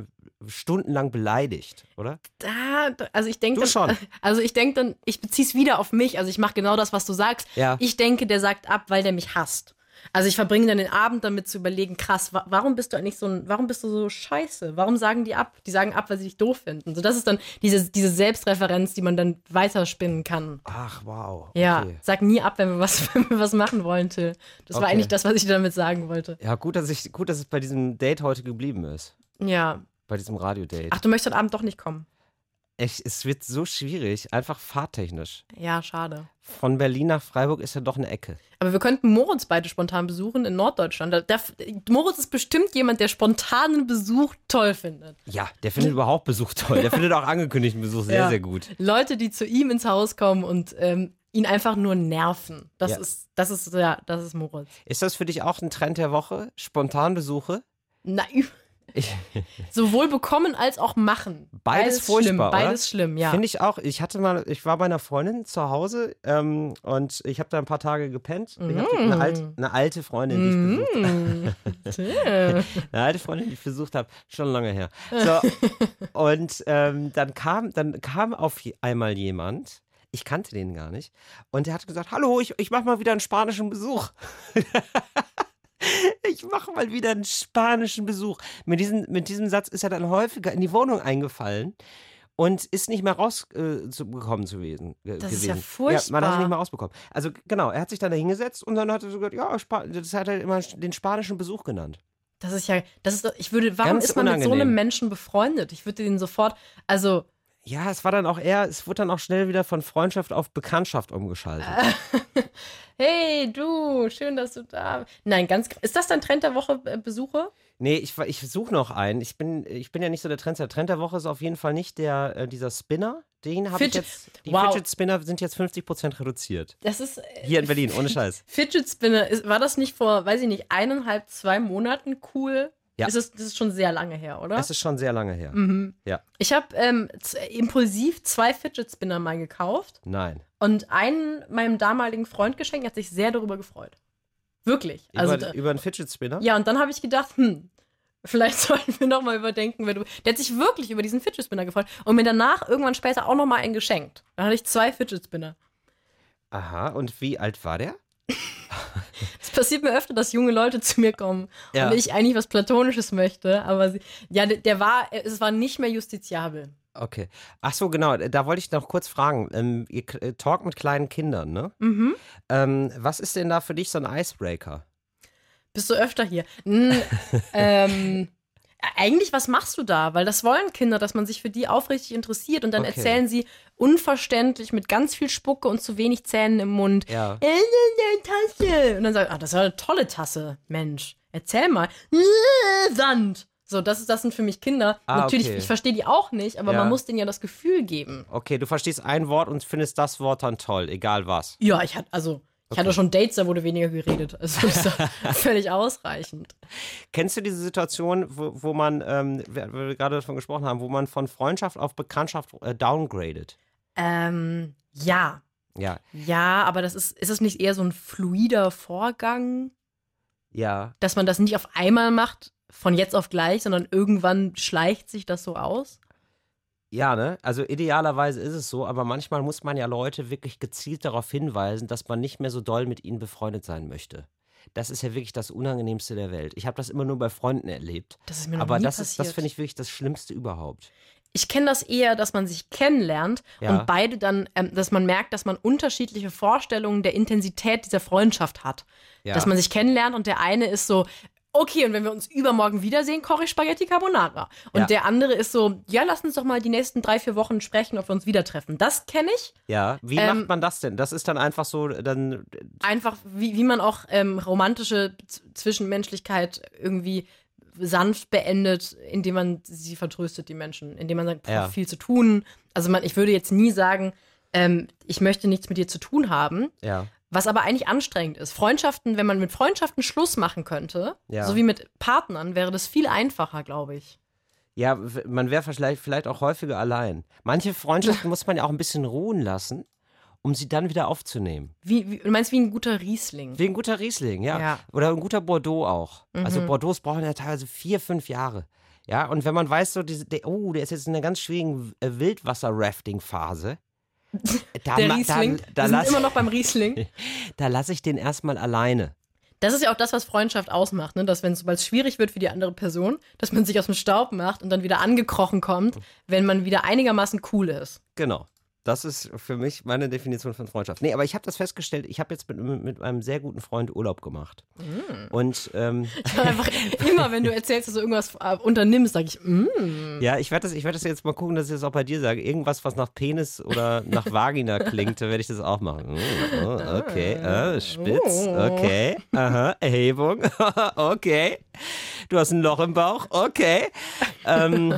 stundenlang beleidigt, oder? Da, also ich denke schon. also ich denke dann, ich beziehe es wieder auf mich. Also ich mache genau das, was du sagst. Ja. Ich denke, der sagt ab, weil der mich hasst. Also ich verbringe dann den Abend damit zu überlegen, krass, wa warum bist du eigentlich so ein, warum bist du so scheiße? Warum sagen die ab? Die sagen ab, weil sie dich doof finden. So, das ist dann diese, diese Selbstreferenz, die man dann weiterspinnen kann. Ach, wow. Ja, Okay. sag nie ab, wenn wir was, wenn wir was machen wollen, Till. Das war Okay. eigentlich das, was ich dir damit sagen wollte. Ja, gut, dass ich, gut, dass es bei diesem Date heute geblieben ist. Ja. Bei diesem Radiodate. Ach, du möchtest heute Abend doch nicht kommen. Echt, es wird so schwierig, einfach fahrtechnisch. Ja, schade. Von Berlin nach Freiburg ist ja doch eine Ecke. Aber wir könnten Moritz beide spontan besuchen in Norddeutschland. Da, da, Moritz ist bestimmt jemand, der spontanen Besuch toll findet. Ja, der findet überhaupt Besuch toll. Der findet auch angekündigten Besuch sehr, Ja. sehr gut. Leute, die zu ihm ins Haus kommen und ähm, ihn einfach nur nerven. Das Ja. ist, das ist, ja, das ist Moritz. Ist das für dich auch ein Trend der Woche? Spontanbesuche? Nein. Ich, Sowohl bekommen als auch machen. Beides furchtbar, schlimm. oder? Beides schlimm, ja. Finde ich auch. Ich hatte mal, ich war bei einer Freundin zu Hause ähm, und ich habe da ein paar Tage gepennt. Ich hab die- eine, alt, eine alte Freundin, die ich besucht Tja. Eine alte Freundin, die ich besucht habe, schon lange her. So, und ähm, dann kam, dann kam auf einmal jemand, ich kannte den gar nicht, und der hat gesagt, hallo, ich, ich mache mal wieder einen spanischen Besuch. ich mache mal wieder einen spanischen Besuch. Mit, diesen, mit diesem Satz ist er dann häufiger in die Wohnung eingefallen. Und ist nicht mehr rausgekommen äh, zu, gekommen zu wesen, äh, Das ist gewesen. ja Ja, man hat furchtbar. ihn nicht mehr rausbekommen. Also genau, er hat sich dann da hingesetzt und dann hat er so gesagt, ja, Spa das hat er immer den spanischen Besuch genannt. Das ist ja, das ist ich würde, warum Ganz ist man mit so unangenehm. einem Menschen befreundet? Ich würde den sofort, also, Ja, es war dann auch eher, es wurde dann auch schnell wieder von Freundschaft auf Bekanntschaft umgeschaltet. hey, du, schön, dass du da bist. Nein, ganz, ist das dein Trend der Woche, äh, Besuche? Nee, ich, ich suche noch einen. Ich bin, ich bin ja nicht so der Trend. Der Trend der Woche ist auf jeden Fall nicht der, äh, dieser Spinner. Den habe ich jetzt. Die Wow. Fidget Spinner sind jetzt 50% reduziert. Das ist, äh, Hier in Berlin, ohne Scheiß. Fidget Spinner, ist, war das nicht vor, weiß ich nicht, eineinhalb, zwei Monaten cool? Ja. Ist das, das ist schon sehr lange her, oder? Das ist schon sehr lange her. Mhm. Ja. Ich habe ähm, impulsiv zwei Fidget Spinner mal gekauft Nein. und einen meinem damaligen Freund geschenkt, hat sich sehr darüber gefreut. Wirklich. Also, über, da- über einen Fidget Spinner? ja, und dann habe ich gedacht, hm, vielleicht sollten wir nochmal überdenken, wer du. Der hat sich wirklich über diesen Fidget Spinner gefreut und mir danach irgendwann später auch nochmal einen geschenkt. Dann hatte ich zwei Fidget Spinner. Aha, und wie alt war der? Passiert mir öfter, dass junge Leute zu mir kommen Ja. und ich eigentlich was Platonisches möchte, aber sie, ja, der, der war, es war nicht mehr justiziabel. Okay. Ach so, genau. Da wollte ich noch kurz fragen. Ähm, ihr äh, talkt mit kleinen Kindern, ne? Mhm. Ähm, was ist denn da für dich so ein Icebreaker? Bist du öfter hier? Hm, ähm, eigentlich, was machst du da? Weil das wollen Kinder, dass man sich für die aufrichtig interessiert und dann Okay. erzählen sie unverständlich mit ganz viel Spucke und zu wenig Zähnen im Mund. Ja. Äh, eine Tasse. Und dann sagt, ah, das ist eine tolle Tasse, Mensch. Erzähl mal. Sand. So, das, ist, das sind für mich Kinder. Ah, Natürlich, okay. ich verstehe die auch nicht, aber Ja. man muss denen ja das Gefühl geben. Okay, du verstehst ein Wort und findest das Wort dann toll, egal was. Ja, ich hatte, also, ich hatte schon Dates, da wurde weniger geredet. Also, das ist doch völlig ausreichend. Kennst du diese Situation, wo, wo man, ähm, wir, wir gerade davon gesprochen haben, wo man von Freundschaft auf Bekanntschaft äh, downgradet? Ähm, ja. Ja, Ja, aber das ist, ist es nicht eher so ein fluider Vorgang, ja. dass man das nicht auf einmal macht, von jetzt auf gleich, sondern irgendwann schleicht sich das so aus? Ja, ne? Also idealerweise ist es so, aber manchmal muss man ja Leute wirklich gezielt darauf hinweisen, dass man nicht mehr so doll mit ihnen befreundet sein möchte. Das ist ja wirklich das Unangenehmste der Welt. Ich habe das immer nur bei Freunden erlebt. Das ist mir noch Aber nie das ist, das passiert. finde ich wirklich das Schlimmste überhaupt. Ich kenne das eher, dass man sich kennenlernt Ja. und beide dann, ähm, dass man merkt, dass man unterschiedliche Vorstellungen der Intensität dieser Freundschaft hat. Ja. Dass man sich kennenlernt und der eine ist so, okay, und wenn wir uns übermorgen wiedersehen, koche ich Spaghetti Carbonara. Und Ja. der andere ist so, ja, lass uns doch mal die nächsten drei, vier Wochen sprechen, ob wir uns wieder treffen. Das kenne ich. Ja, wie Ähm, macht man das denn? Das ist dann einfach so, dann Einfach, wie, wie man auch ähm, romantische Zwischenmenschlichkeit irgendwie sanft beendet, indem man sie vertröstet, die Menschen, indem man sagt, Ja. viel zu tun. Also man, ich würde jetzt nie sagen, ähm, ich möchte nichts mit dir zu tun haben, ja. Was aber eigentlich anstrengend ist. Freundschaften, wenn man mit Freundschaften Schluss machen könnte, Ja. so wie mit Partnern, wäre das viel einfacher, glaube ich. Ja, man wäre vielleicht, vielleicht auch häufiger allein. Manche Freundschaften muss man ja auch ein bisschen ruhen lassen, um sie dann wieder aufzunehmen. Wie, wie, du meinst wie ein guter Riesling. Wie ein guter Riesling, ja. Ja. Oder ein guter Bordeaux auch. Also Mhm. Bordeaux brauchen ja teilweise vier, fünf Jahre. Ja, und wenn man weiß, so, diese, der, oh, der ist jetzt in einer ganz schwierigen äh, Wildwasser-Rafting-Phase. Da, Der Riesling. Da, da wir sind lasse immer noch beim Riesling. da lass ich den erstmal alleine. Das ist ja auch das, was Freundschaft ausmacht, ne? dass wenn es sobald es schwierig wird für die andere Person, dass man sich aus dem Staub macht und dann wieder angekrochen kommt, wenn man wieder einigermaßen cool ist. Genau. Das ist für mich meine Definition von Freundschaft. Nee, aber ich habe das festgestellt, ich habe jetzt mit, mit einem sehr guten Freund Urlaub gemacht. Mm. Und ähm, Einfach immer, wenn du erzählst, dass du irgendwas äh, unternimmst, sag ich, mm. ja, ich werde das, ich werd das jetzt mal gucken, dass ich das auch bei dir sage. Irgendwas, was nach Penis oder nach Vagina klingt, da werde ich das auch machen. Mm, oh, okay, äh, spitz, okay, aha, Erhebung, okay. Du hast ein Loch im Bauch, okay. Ähm,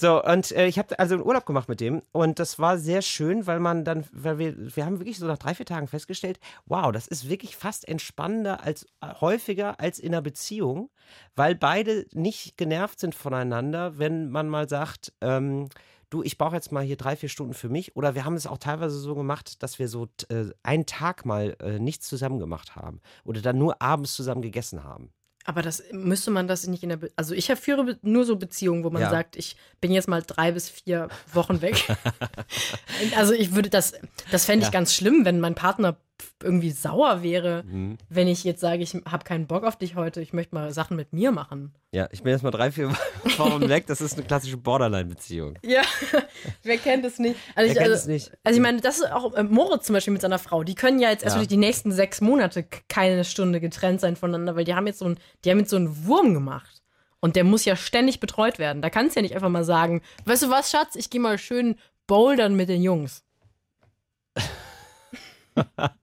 so, und äh, ich habe also einen Urlaub gemacht mit dem und das war sehr schön, weil man dann, weil wir, wir haben wirklich so nach drei, vier Tagen festgestellt, wow, das ist wirklich fast entspannender als äh, häufiger als in einer Beziehung, weil beide nicht genervt sind voneinander, wenn man mal sagt, ähm, du, ich brauche jetzt mal hier drei, vier Stunden für mich. Oder wir haben es auch teilweise so gemacht, dass wir so äh, einen Tag mal äh, nichts zusammen gemacht haben oder dann nur abends zusammen gegessen haben. Aber das müsste man das nicht in der. Be also ich führe nur so Beziehungen, wo man Ja. sagt, ich bin jetzt mal drei bis vier Wochen weg. also ich würde das, das fände ich Ja. ganz schlimm, wenn mein Partner irgendwie sauer wäre, Mhm. wenn ich jetzt sage, ich habe keinen Bock auf dich heute, ich möchte mal Sachen mit mir machen. Ja, ich bin jetzt mal drei, vier Wochen weg. Das ist eine klassische Borderline-Beziehung. Ja, wer kennt es nicht? Also Wer ich, kennt also, es nicht? Also ich meine, das ist auch äh, Moritz zum Beispiel mit seiner Frau. Die können ja jetzt erst Ja. wirklich die nächsten sechs Monate keine Stunde getrennt sein voneinander, weil die haben jetzt so ein, die haben jetzt so einen Wurm gemacht. Und der muss ja ständig betreut werden. Da kannst du ja nicht einfach mal sagen, weißt du was, Schatz, ich gehe mal schön bouldern mit den Jungs.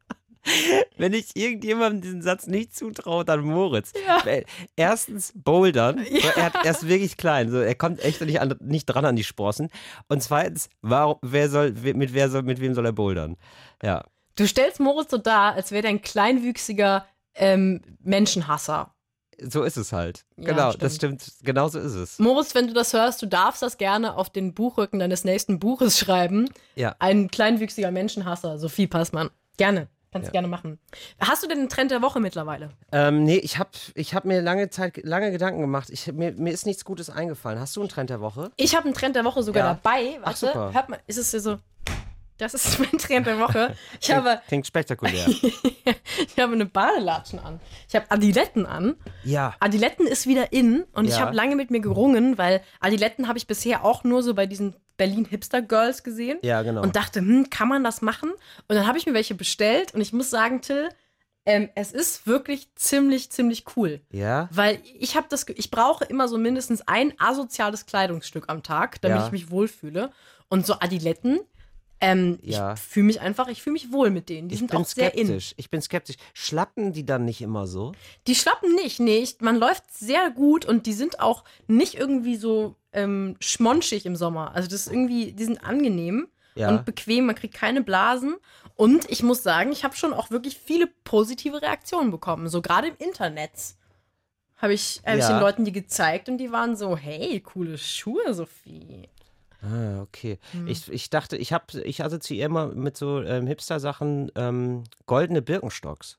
Wenn ich irgendjemandem diesen Satz nicht zutraue, dann Moritz. Weil Erstens Bouldern. So, er, hat, er ist wirklich klein. So, er kommt echt nicht, an, nicht dran an die Sprossen. Und zweitens, warum, wer soll, mit, wer soll, mit wem soll er bouldern? Ja. Du stellst Moritz so dar, als wäre der ein kleinwüchsiger ähm, Menschenhasser. So ist es halt. Ja, genau, stimmt. das stimmt. Genau so ist es. Moritz, wenn du das hörst, du darfst das gerne auf den Buchrücken deines nächsten Buches schreiben. Ja. Ein kleinwüchsiger Menschenhasser, Sophie Passmann. Gerne. Kannst Ja. gerne machen. Hast du denn einen Trend der Woche mittlerweile? Ähm, nee, ich habe ich hab mir lange Zeit, lange Gedanken gemacht. Ich, mir, mir ist nichts Gutes eingefallen. Hast du einen Trend der Woche? Ich habe einen Trend der Woche sogar Ja. dabei. Ach, Warte, super. hört mal, ist es hier so. Das ist mein Trend der Woche. Ich habe, Klingt spektakulär. ich habe eine Badelatschen an. Ich habe Adiletten an. ja. Adiletten ist wieder in und ich Ja. habe lange mit mir gerungen, weil Adiletten habe ich bisher auch nur so bei diesen Berlin Hipster Girls gesehen. Ja, genau. Und dachte, hm, kann man das machen? Und dann habe ich mir welche bestellt und ich muss sagen, Till, ähm, es ist wirklich ziemlich, ziemlich cool. ja. Weil ich habe das, ich brauche immer so mindestens ein asoziales Kleidungsstück am Tag, damit Ja. ich mich wohlfühle. Und so Adiletten, ähm, Ja. ich fühle mich einfach, ich fühle mich wohl mit denen. Die Ich sind bin auch sehr in. skeptisch. Ich bin skeptisch. Schlappen die dann nicht immer so? Die schlappen nicht, nee. Ich, man läuft sehr gut und die sind auch nicht irgendwie so ähm, schmonschig im Sommer. Also das ist irgendwie, die sind angenehm Ja. und bequem, man kriegt keine Blasen. Und ich muss sagen, ich habe schon auch wirklich viele positive Reaktionen bekommen. So gerade im Internet habe ich, hab ich Ja. den Leuten die gezeigt und die waren so, hey, coole Schuhe, Sophie. Ah, okay. Hm. Ich, ich dachte, ich habe, ich assoziiere immer mit so ähm, Hipster-Sachen ähm, goldene Birkenstocks.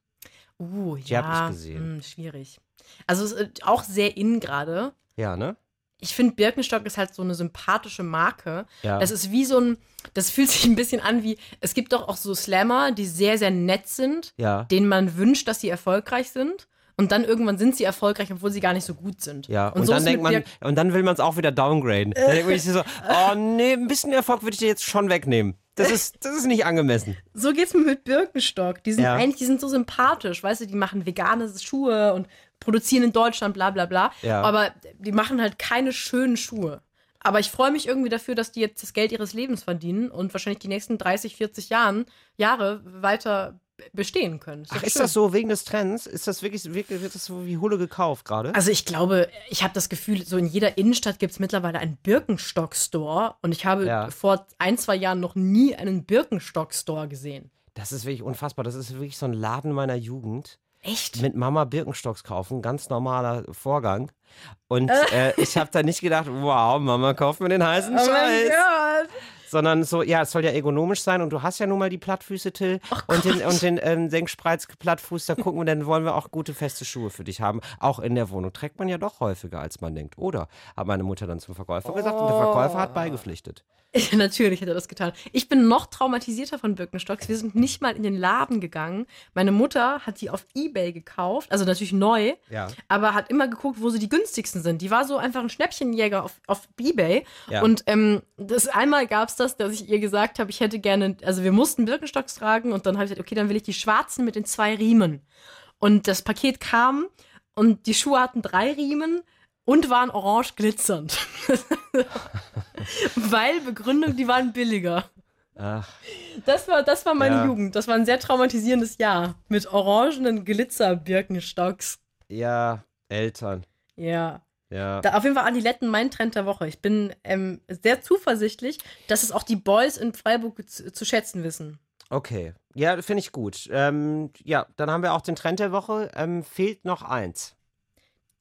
Uh, Die ja, hab ich gesehen. hm, schwierig. Also ist auch sehr in gerade. Ja, ne? ich finde, Birkenstock ist halt so eine sympathische Marke. Ja. Das ist wie so ein, das fühlt sich ein bisschen an wie, es gibt doch auch so Slammer, die sehr, sehr nett sind, Ja. denen man wünscht, dass sie erfolgreich sind. Und dann irgendwann sind sie erfolgreich, obwohl sie gar nicht so gut sind. Ja, und, so dann denkt man, und dann will man es auch wieder downgraden. Dann denkt man sich so, oh nee, ein bisschen Erfolg würde ich dir jetzt schon wegnehmen. Das ist, das ist nicht angemessen. So geht's mir mit Birkenstock. Die sind Ja. eigentlich, die sind so sympathisch, weißt du, die machen vegane Schuhe und produzieren in Deutschland, bla bla bla. Ja. Aber die machen halt keine schönen Schuhe. Aber ich freue mich irgendwie dafür, dass die jetzt das Geld ihres Lebens verdienen und wahrscheinlich die nächsten 30, 40 Jahren, Jahre weiter bestehen können. Ach, doch ist schön. das so wegen des Trends? Ist das wirklich, wirklich wird das so wie Hulle gekauft gerade? Also ich glaube, ich habe das Gefühl, so in jeder Innenstadt gibt es mittlerweile einen Birkenstock-Store und ich habe Ja. vor ein, zwei Jahren noch nie einen Birkenstock-Store gesehen. Das ist wirklich unfassbar. Das ist wirklich so ein Laden meiner Jugend. Echt? Mit Mama Birkenstocks kaufen, ganz normaler Vorgang. Und äh, ich habe da nicht gedacht, wow, Mama kauft mir den heißen Oh Scheiß. Gott. Sondern so, ja, es soll ja ergonomisch sein und du hast ja nun mal die Plattfüße, Till. und den, und den ähm, Senkspreizplattfuß, da gucken wir, dann wollen wir auch gute feste Schuhe für dich haben. Auch in der Wohnung trägt man ja doch häufiger, als man denkt. Oder? Hat meine Mutter dann zum Verkäufer gesagt und der Verkäufer hat beigepflichtet. Ja, natürlich hat er das getan. Ich bin noch traumatisierter von Birkenstocks. Wir sind nicht mal in den Laden gegangen. Meine Mutter hat die auf Ebay gekauft, also natürlich neu, Ja. aber hat immer geguckt, wo sie die günstigsten sind. Die war so einfach ein Schnäppchenjäger auf, auf Ebay. Ja. Und ähm, das einmal gab es das, dass ich ihr gesagt habe, ich hätte gerne, also wir mussten Birkenstocks tragen und dann habe ich gesagt, okay, dann will ich die schwarzen mit den zwei Riemen. Und das Paket kam und die Schuhe hatten drei Riemen und waren orange glitzernd. Weil Begründung, die waren billiger. Ach, Das war, das war meine Ja. Jugend. Das war ein sehr traumatisierendes Jahr. Mit orangenen Glitzer-Birkenstocks. ja, Eltern. Ja. Ja. Da auf jeden Fall Adiletten mein Trend der Woche. Ich bin ähm, sehr zuversichtlich, dass es auch die Boys in Freiburg zu, zu schätzen wissen. Okay. Ja, finde ich gut. Ähm, ja, dann haben wir auch den Trend der Woche. Ähm, fehlt noch eins.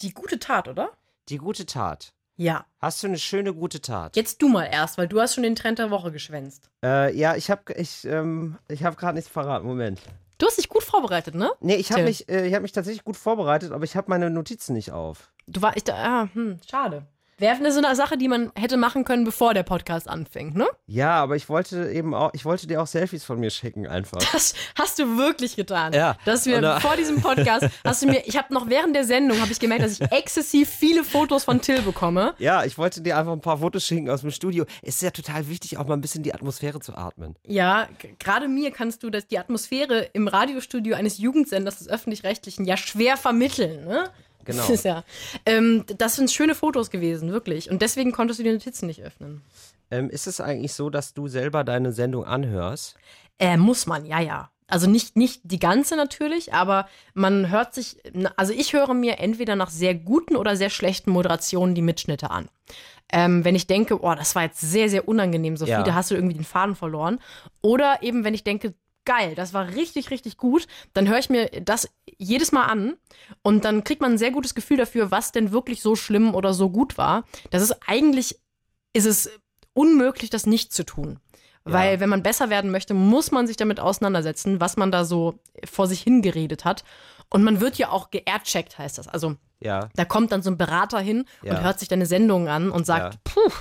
Die gute Tat, oder? Die gute Tat. Ja. Hast du eine schöne gute Tat? Jetzt du mal erst, weil du hast schon den Trend der Woche geschwänzt. Äh, ja, ich habe ich, ähm, ich hab gerade nichts verraten. Moment. Du hast dich gut vorbereitet, ne? Nee, ich habe mich, äh, ich hab mich tatsächlich gut vorbereitet, aber ich habe meine Notizen nicht auf. Du war, ich da, ah, hm, schade. Wäre so eine Sache, die man hätte machen können, bevor der Podcast anfängt, ne? Ja, aber ich wollte eben auch, ich wollte dir auch Selfies von mir schicken einfach. Das hast du wirklich getan. Ja. Dass wir Und da- vor diesem Podcast hast du mir, ich habe noch während der Sendung habe ich gemerkt, dass ich exzessiv viele Fotos von Till bekomme. Ja, ich wollte dir einfach ein paar Fotos schicken aus dem Studio. Es ist ja total wichtig, auch mal ein bisschen die Atmosphäre zu atmen. Ja, gerade mir kannst du das, die Atmosphäre im Radiostudio eines Jugendsenders des öffentlich-rechtlichen ja schwer vermitteln, ne? Genau. Das, ja, ähm, das sind schöne Fotos gewesen, wirklich. Und deswegen konntest du die Notizen nicht öffnen. Ähm, ist es eigentlich so, dass du selber deine Sendung anhörst? Äh, muss man, ja, ja. Also nicht, nicht die ganze natürlich, aber man hört sich, also ich höre mir entweder nach sehr guten oder sehr schlechten Moderationen die Mitschnitte an. Ähm, wenn ich denke, oh, das war jetzt sehr, sehr unangenehm, Sophie, Ja. da hast du irgendwie den Faden verloren. Oder eben, wenn ich denke, geil, das war richtig, richtig gut, dann höre ich mir das jedes Mal an und dann kriegt man ein sehr gutes Gefühl dafür, was denn wirklich so schlimm oder so gut war. Das ist eigentlich, ist es unmöglich, das nicht zu tun. Weil Ja. wenn man besser werden möchte, muss man sich damit auseinandersetzen, was man da so vor sich hingeredet hat. Und man wird ja auch geaircheckt, heißt das. Also Ja. da kommt dann so ein Berater hin Ja. und hört sich deine Sendung an und sagt, Ja. puh,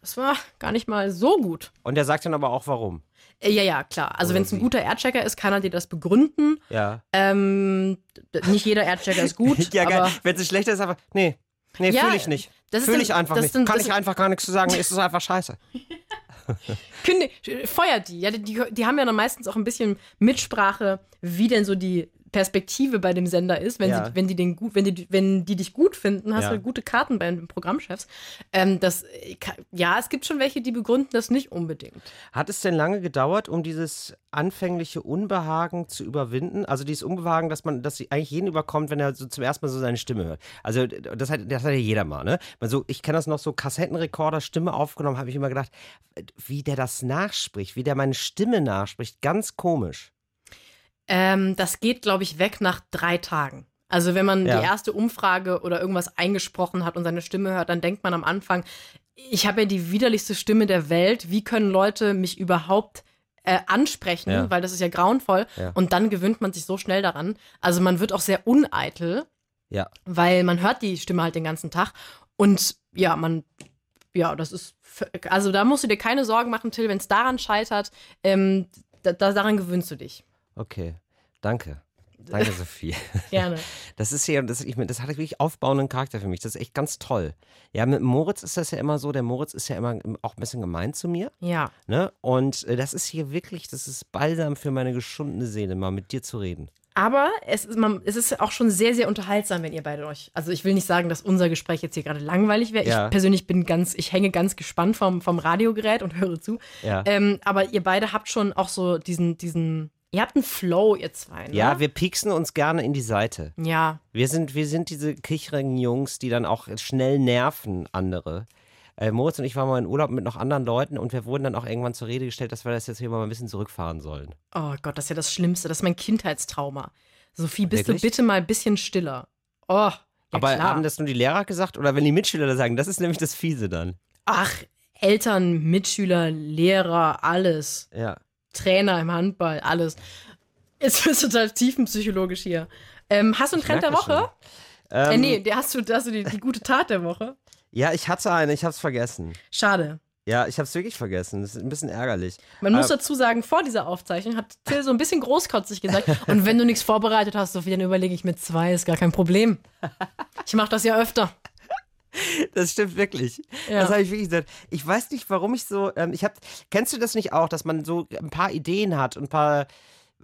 das war gar nicht mal so gut. Und der sagt dann aber auch warum. Äh, Ja, ja, klar. Also wenn es ein guter Airchecker ist, kann er dir das begründen. Ja. Ähm, nicht jeder Airchecker ist gut, ja, geil. Wenn es schlechter ist, aber. Nee. Nee, Ja, fühle ich nicht. Fühle ich einfach nicht. sind- Kann ich einfach gar nichts zu sagen. ist es einfach scheiße. Kündig, feuert die. Ja, die. Die haben ja dann meistens auch ein bisschen Mitsprache, wie denn so die Perspektive bei dem Sender ist. Wenn, Ja. sie, wenn, die, den gut, wenn, die, wenn die dich gut finden, hast Ja. du gute Karten bei den Programmchefs. Ähm, das, äh, ja, es gibt schon welche, die begründen das nicht unbedingt. Hat es denn lange gedauert, um dieses anfängliche Unbehagen zu überwinden? Also dieses Unbehagen, dass man, dass sie eigentlich jeden überkommt, wenn er so zum ersten Mal so seine Stimme hört. Also das hat, das hat ja jeder mal, ne? Also ich kenne das noch so Kassettenrekorder, Stimme aufgenommen, habe ich immer gedacht, wie der das nachspricht, wie der meine Stimme nachspricht, ganz komisch. Ähm, das geht, glaube ich, weg nach drei Tagen. Also wenn man Ja. die erste Umfrage oder irgendwas eingesprochen hat und seine Stimme hört, dann denkt man am Anfang, ich habe ja die widerlichste Stimme der Welt. Wie können Leute mich überhaupt äh, ansprechen? Ja. Weil das ist ja grauenvoll. Ja. Und dann gewöhnt man sich so schnell daran. Also man wird auch sehr uneitel, Ja. weil man hört die Stimme halt den ganzen Tag. Und ja, man, ja, das ist, also da musst du dir keine Sorgen machen, Till, wenn es daran scheitert, ähm, da, da, daran gewöhnst du dich. Okay, danke. Danke, Sophie. Gerne. Das ist ja, das, ich, das hat wirklich aufbauenden Charakter für mich. Das ist echt ganz toll. Ja, mit Moritz ist das ja immer so. Der Moritz ist ja immer auch ein bisschen gemein zu mir. Ja. Ne? Und äh, das ist hier wirklich, das ist balsam für meine geschundene Seele, mal mit dir zu reden. Aber es ist, man, es ist auch schon sehr, sehr unterhaltsam, wenn ihr beide euch. Also ich will nicht sagen, dass unser Gespräch jetzt hier gerade langweilig wäre. Ja. Ich persönlich bin ganz, ich hänge ganz gespannt vom, vom Radiogerät und höre zu. Ja. Ähm, aber ihr beide habt schon auch so diesen, diesen, ihr habt einen Flow, ihr zwei. Ne? Ja, wir pieksen uns gerne in die Seite. Ja. Wir sind, wir sind diese kicherigen Jungs, die dann auch schnell nerven andere. Äh, Moritz und ich waren mal in Urlaub mit noch anderen Leuten und wir wurden dann auch irgendwann zur Rede gestellt, dass wir das jetzt hier mal ein bisschen zurückfahren sollen. Oh Gott, das ist ja das Schlimmste. Das ist mein Kindheitstrauma. Sophie, bist Wirklich? du bitte mal ein bisschen stiller? Oh, ja Aber klar. haben das nur die Lehrer gesagt oder wenn die Mitschüler das sagen? Das ist nämlich das Fiese dann. Ach, Eltern, Mitschüler, Lehrer, alles. Ja. Trainer im Handball, alles. Jetzt wird total tiefenpsychologisch hier. Ähm, hast du einen Trend der Woche? Äh, Ähm, nee, der hast du, hast du die, die gute Tat der Woche. Ja, ich hatte eine, ich hab's vergessen. Schade. Ja, ich hab's wirklich vergessen. Das ist ein bisschen ärgerlich. Man muss Äh, dazu sagen, vor dieser Aufzeichnung hat Till so ein bisschen großkotzig gesagt, und wenn du nichts vorbereitet hast, Sophie, dann überlege ich mit zwei, ist gar kein Problem. Ich mache das ja öfter. Das stimmt wirklich. Ja. Das habe ich wirklich gesagt. Ich weiß nicht, warum ich so. Ähm, ich hab, kennst du das nicht auch, dass man so ein paar Ideen hat und ein paar.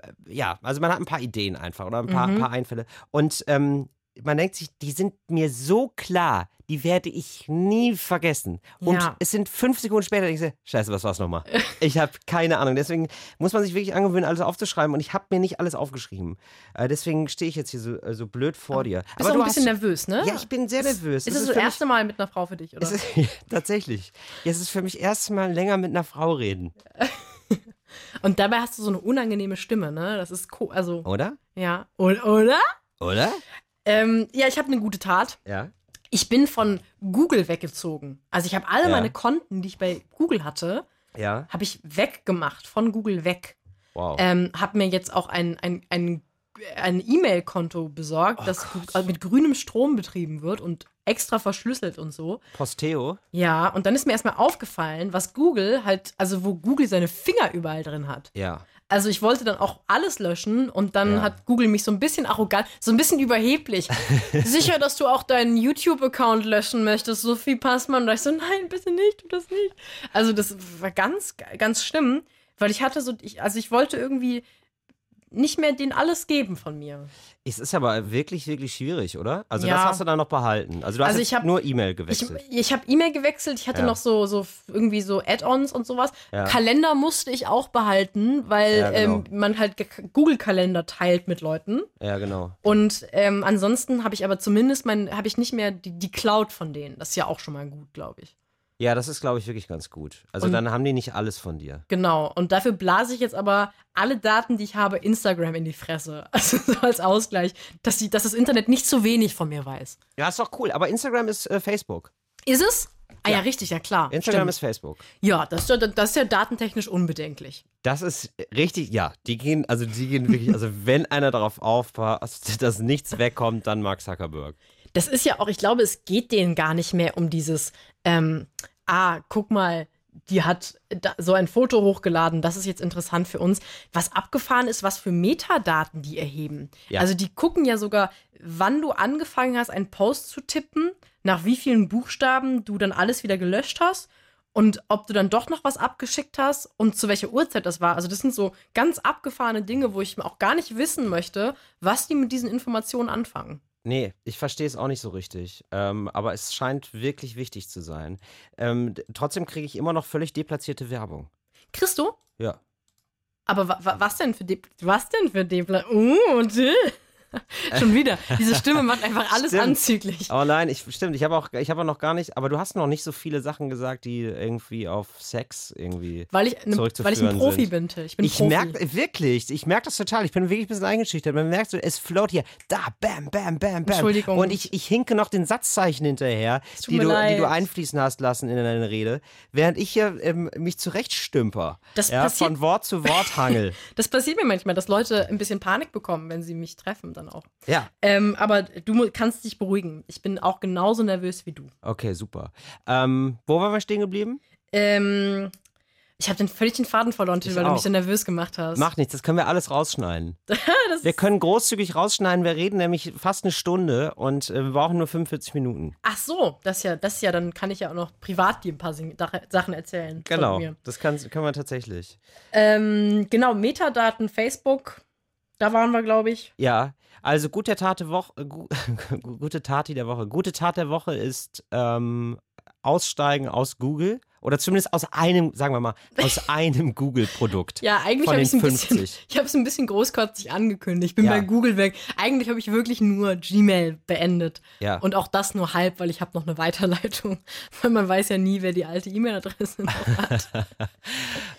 äh, Ja, also man hat ein paar Ideen einfach oder ein paar, Mhm. ein paar Einfälle. Und ähm, man denkt sich, die sind mir so klar, die werde ich nie vergessen. Und Ja. es sind fünf Sekunden später, ich, so, scheiße, was war's nochmal? Ich habe keine Ahnung. Deswegen muss man sich wirklich angewöhnen, alles aufzuschreiben. Und ich habe mir nicht alles aufgeschrieben. Äh, deswegen stehe ich jetzt hier so, äh, so blöd vor dir. Bist auch ein bisschen nervös, ne? Ja, ich bin sehr nervös. Ist Es es das für mich- erste Mal mit einer Frau für dich, oder? ist, tatsächlich. Es ist für mich erst mal länger mit einer Frau reden, Und dabei hast du so eine unangenehme Stimme, ne? Das ist co also oder? ja, oder? oder? Oder? Ähm, ja, ich habe eine gute Tat. Ja. Ich bin von Google weggezogen. Also ich habe alle Ja. meine Konten, die ich bei Google hatte, Ja. habe ich weggemacht, von Google weg. Wow. Ähm, habe mir jetzt auch ein, ein, ein, ein E-Mail-Konto besorgt, das gr- mit grünem Strom betrieben wird und extra verschlüsselt und so. Posteo. Ja, und dann ist mir erstmal aufgefallen, was Google halt, also wo Google seine Finger überall drin hat. Ja. Also ich wollte dann auch alles löschen und dann Ja. hat Google mich so ein bisschen arrogant, so ein bisschen überheblich. Sicher, dass du auch deinen YouTube-Account löschen möchtest, Sophie Passmann. Und da ich so, nein, bitte nicht, tu das nicht. Also das war ganz, ganz schlimm, weil ich hatte so, ich, also ich wollte irgendwie nicht mehr denen alles geben von mir. Es ist aber wirklich, wirklich schwierig, oder? Also Ja. das hast du da noch behalten. Also du hast Also ich hab- nur E-Mail Ich, gewechselt. ich habe E-Mail gewechselt, ich hatte Ja. noch so, so irgendwie so Add-ons und sowas. Ja. Kalender musste ich auch behalten, weil genau. ähm, man halt Google-Kalender teilt mit Leuten. ja, genau. Und ähm, ansonsten habe ich aber zumindest mein, habe ich nicht mehr die, die Cloud von denen. Das ist ja auch schon mal gut, glaube ich. Ja, das ist, glaube ich, wirklich ganz gut. Also Und- dann haben die nicht alles von dir. Genau. Und dafür blase ich jetzt aber alle Daten, die ich habe, Instagram in die Fresse. Also so als Ausgleich, dass, die, dass das Internet nicht zu wenig von mir weiß. Ja, ist doch cool. Aber Instagram ist äh, Facebook. Ist es? Ah ja, richtig, ja klar. Instagram Stimmt. ist Facebook. Ja, das ist ja, das ist ja datentechnisch unbedenklich. Das ist richtig, ja, die gehen, also die gehen wirklich, also wenn einer darauf aufpasst, dass nichts wegkommt, dann Mark Zuckerberg. Das ist ja auch, ich glaube, es geht denen gar nicht mehr um dieses, ähm, ah, guck mal, die hat so ein Foto hochgeladen, das ist jetzt interessant für uns. Was abgefahren ist, was für Metadaten die erheben. Ja. Also die gucken ja sogar, wann du angefangen hast, einen Post zu tippen, nach wie vielen Buchstaben du dann alles wieder gelöscht hast und ob du dann doch noch was abgeschickt hast und zu welcher Uhrzeit das war. Also das sind so ganz abgefahrene Dinge, wo ich auch gar nicht wissen möchte, was die mit diesen Informationen anfangen. Nee, ich verstehe es auch nicht so richtig. Ähm, aber es scheint wirklich wichtig zu sein. Ähm, trotzdem kriege ich immer noch völlig deplatzierte Werbung. Christo, Ja. Aber wa wa was denn für De was denn für Depla Uh, Jill. Schon wieder. Diese Stimme macht einfach alles Stimmt. anzüglich. Aber nein, ich, stimmt, ich habe auch, ich habe noch gar nicht, aber du hast noch nicht so viele Sachen gesagt, die irgendwie auf Sex irgendwie. Weil ich, ne, weil ich ein Profi sind. bin, Till. Ich bin Ich merke, wirklich, ich merke das total. Ich bin wirklich ein bisschen eingeschüchtert. Man merkt so, es float hier, da, bam, bam, bam, bam. Entschuldigung. Und ich, ich hinke noch den Satzzeichen hinterher, die du, die du einfließen hast lassen in deine Rede, während ich hier ähm, mich zurechtstümper. Das ja, passiert- von Wort zu Wort hangel. Das passiert mir manchmal, dass Leute ein bisschen Panik bekommen, wenn sie mich treffen, dann auch. ja. Ähm, aber du kannst dich beruhigen. Ich bin auch genauso nervös wie du. Okay, super. Ähm, wo waren wir stehen geblieben? Ähm, Ich habe den völlig den Faden verloren, Till, weil du mich auch. so nervös gemacht hast. Macht nichts, das können wir alles rausschneiden. Wir können großzügig rausschneiden, wir reden nämlich fast eine Stunde und äh, wir brauchen nur 45 Minuten. ach so, das ist ja, das ja, dann kann ich ja auch noch privat dir ein paar Sachen erzählen. Genau, das kann, können wir tatsächlich. Ähm, genau, Metadaten, Facebook, da waren wir, glaube ich. Ja, also gute Tat der Woche, gu gute Tati der Woche. Gute Tat der Woche ist ähm, Aussteigen aus Google oder zumindest aus einem, sagen wir mal, aus einem Google-Produkt. Ja, eigentlich habe ich es ein bisschen, 50. ich habe es ein bisschen großkotzig angekündigt. Ich bin Ja. bei Google weg. Eigentlich habe ich wirklich nur Gmail beendet. Ja. Und auch das nur halb, weil ich habe noch eine Weiterleitung. Weil man weiß ja nie, wer die alte E-Mail-Adresse noch hat.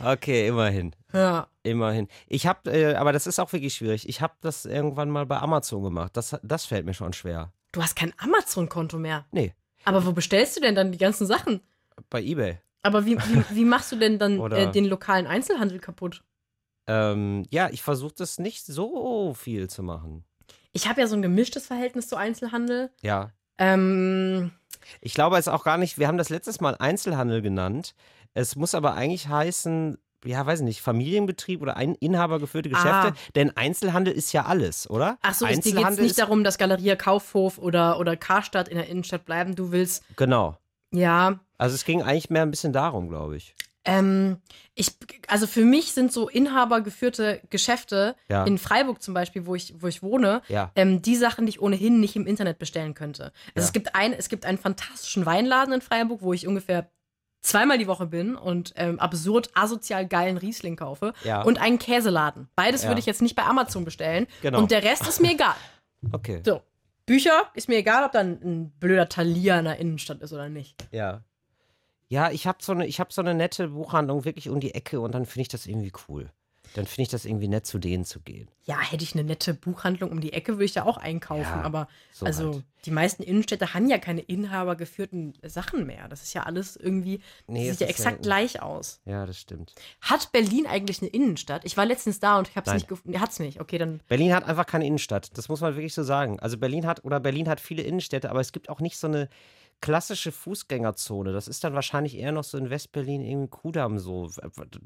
Okay, immerhin. Ja. Immerhin. Ich habe, äh, aber das ist auch wirklich schwierig. Ich habe das irgendwann mal bei Amazon gemacht. Das, das fällt mir schon schwer. Du hast kein Amazon-Konto mehr. Nee, Aber wo bestellst du denn dann die ganzen Sachen? bei eBay. Aber wie, wie, wie machst du denn dann äh, den lokalen Einzelhandel kaputt? Ähm, ja, ich versuche das nicht so viel zu machen. Ich habe ja so ein gemischtes Verhältnis zu Einzelhandel. Ja. Ähm, Ich glaube es auch gar nicht, wir haben das letztes Mal Einzelhandel genannt. Es muss aber eigentlich heißen, ja, weiß ich nicht, Familienbetrieb oder ein inhabergeführte Geschäfte, Ah. denn Einzelhandel ist ja alles, oder? ach so, es, geht nicht darum, dass Galeria Kaufhof oder, oder Karstadt in der Innenstadt bleiben. Du willst, Genau. Ja, Also es ging eigentlich mehr ein bisschen darum, glaube ich. Ähm, ich, also für mich sind so inhabergeführte Geschäfte Ja. in Freiburg zum Beispiel, wo ich, wo ich wohne, Ja. ähm, die Sachen, die ich ohnehin nicht im Internet bestellen könnte. Also Ja. es gibt ein, es gibt einen fantastischen Weinladen in Freiburg, wo ich ungefähr zweimal die Woche bin und ähm, absurd asozial geilen Riesling kaufe Ja. und einen Käseladen. Beides würde ich jetzt nicht bei Amazon bestellen Genau. und der Rest ist mir egal. Okay. So. Bücher ist mir egal, ob da ein, ein blöder Thalia in der Innenstadt ist oder nicht. Ja. Ja, ich habe so habe so eine nette Buchhandlung wirklich um die Ecke und dann finde ich das irgendwie cool. Dann finde ich das irgendwie nett, zu denen zu gehen. Ja, hätte ich eine nette Buchhandlung um die Ecke, würde ich da auch einkaufen. Ja, aber so also halt. die meisten Innenstädte haben ja keine inhabergeführten Sachen mehr. Das ist ja alles irgendwie, Nee, sieht es ja exakt ja- gleich aus. Ja, das stimmt. Hat Berlin eigentlich eine Innenstadt? Ich war letztens da und ich habe es nicht gefunden. Hat's nicht. Okay, dann Berlin hat einfach keine Innenstadt. Das muss man wirklich so sagen. Also Berlin hat oder Berlin hat viele Innenstädte, aber es gibt auch nicht so eine klassische Fußgängerzone. Das ist dann wahrscheinlich eher noch so in Westberlin irgendwie Kudamm so,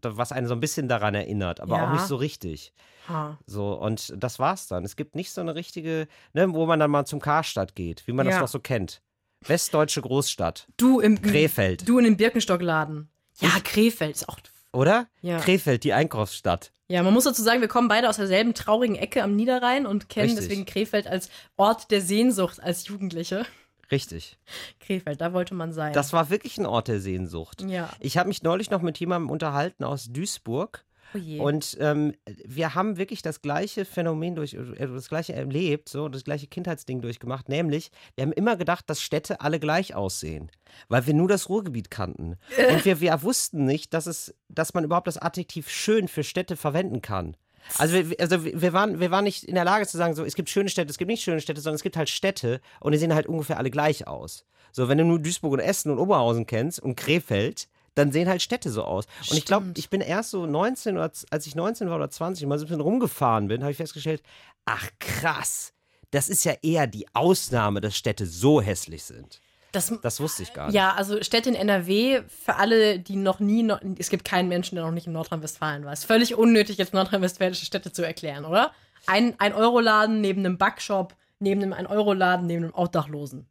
was einen so ein bisschen daran erinnert, aber Ja. auch nicht so richtig. ha. So und das war's dann. Es gibt nicht so eine richtige, ne, wo man dann mal zum Karstadt geht, wie man das Ja. noch so kennt. Westdeutsche Großstadt, du im Krefeld, Du in den Birkenstockladen. Ja, Krefeld ist auch. oder? Ja. Krefeld, die Einkaufsstadt. Ja, man muss dazu sagen, wir kommen beide aus derselben traurigen Ecke am Niederrhein und kennen Richtig. deswegen Krefeld als Ort der Sehnsucht als Jugendliche. Richtig. Krefeld, da wollte man sein. Das war wirklich ein Ort der Sehnsucht. ja. Ich habe mich neulich noch mit jemandem unterhalten aus Duisburg. Oh. Und ähm, wir haben wirklich das gleiche Phänomen durch, äh, das gleiche erlebt, so das gleiche Kindheitsding durchgemacht, nämlich wir haben immer gedacht, dass Städte alle gleich aussehen, weil wir nur das Ruhrgebiet kannten und wir, wir wussten nicht, dass es, dass man überhaupt das Adjektiv schön für Städte verwenden kann. Also, wir, also wir, waren, wir waren nicht in der Lage zu sagen, so, es gibt schöne Städte, es gibt nicht schöne Städte, sondern es gibt halt Städte und die sehen halt ungefähr alle gleich aus. So, wenn du nur Duisburg und Essen und Oberhausen kennst und Krefeld, dann sehen halt Städte so aus. Und ich glaube, Stimmt. ich bin erst so 19 oder als ich 19 war oder 20 mal so ein bisschen rumgefahren bin, habe ich festgestellt, ach krass, das ist ja eher die Ausnahme, dass Städte so hässlich sind. Das, Das wusste ich gar nicht. Ja, also Städte in NRW, für alle, die noch nie, es gibt keinen Menschen, der noch nicht in Nordrhein-Westfalen war. Es ist völlig unnötig, jetzt nordrhein-westfälische Städte zu erklären, oder? Ein, ein Euroladen neben einem Backshop, neben einem ein Euroladen, neben einem Obdachlosen.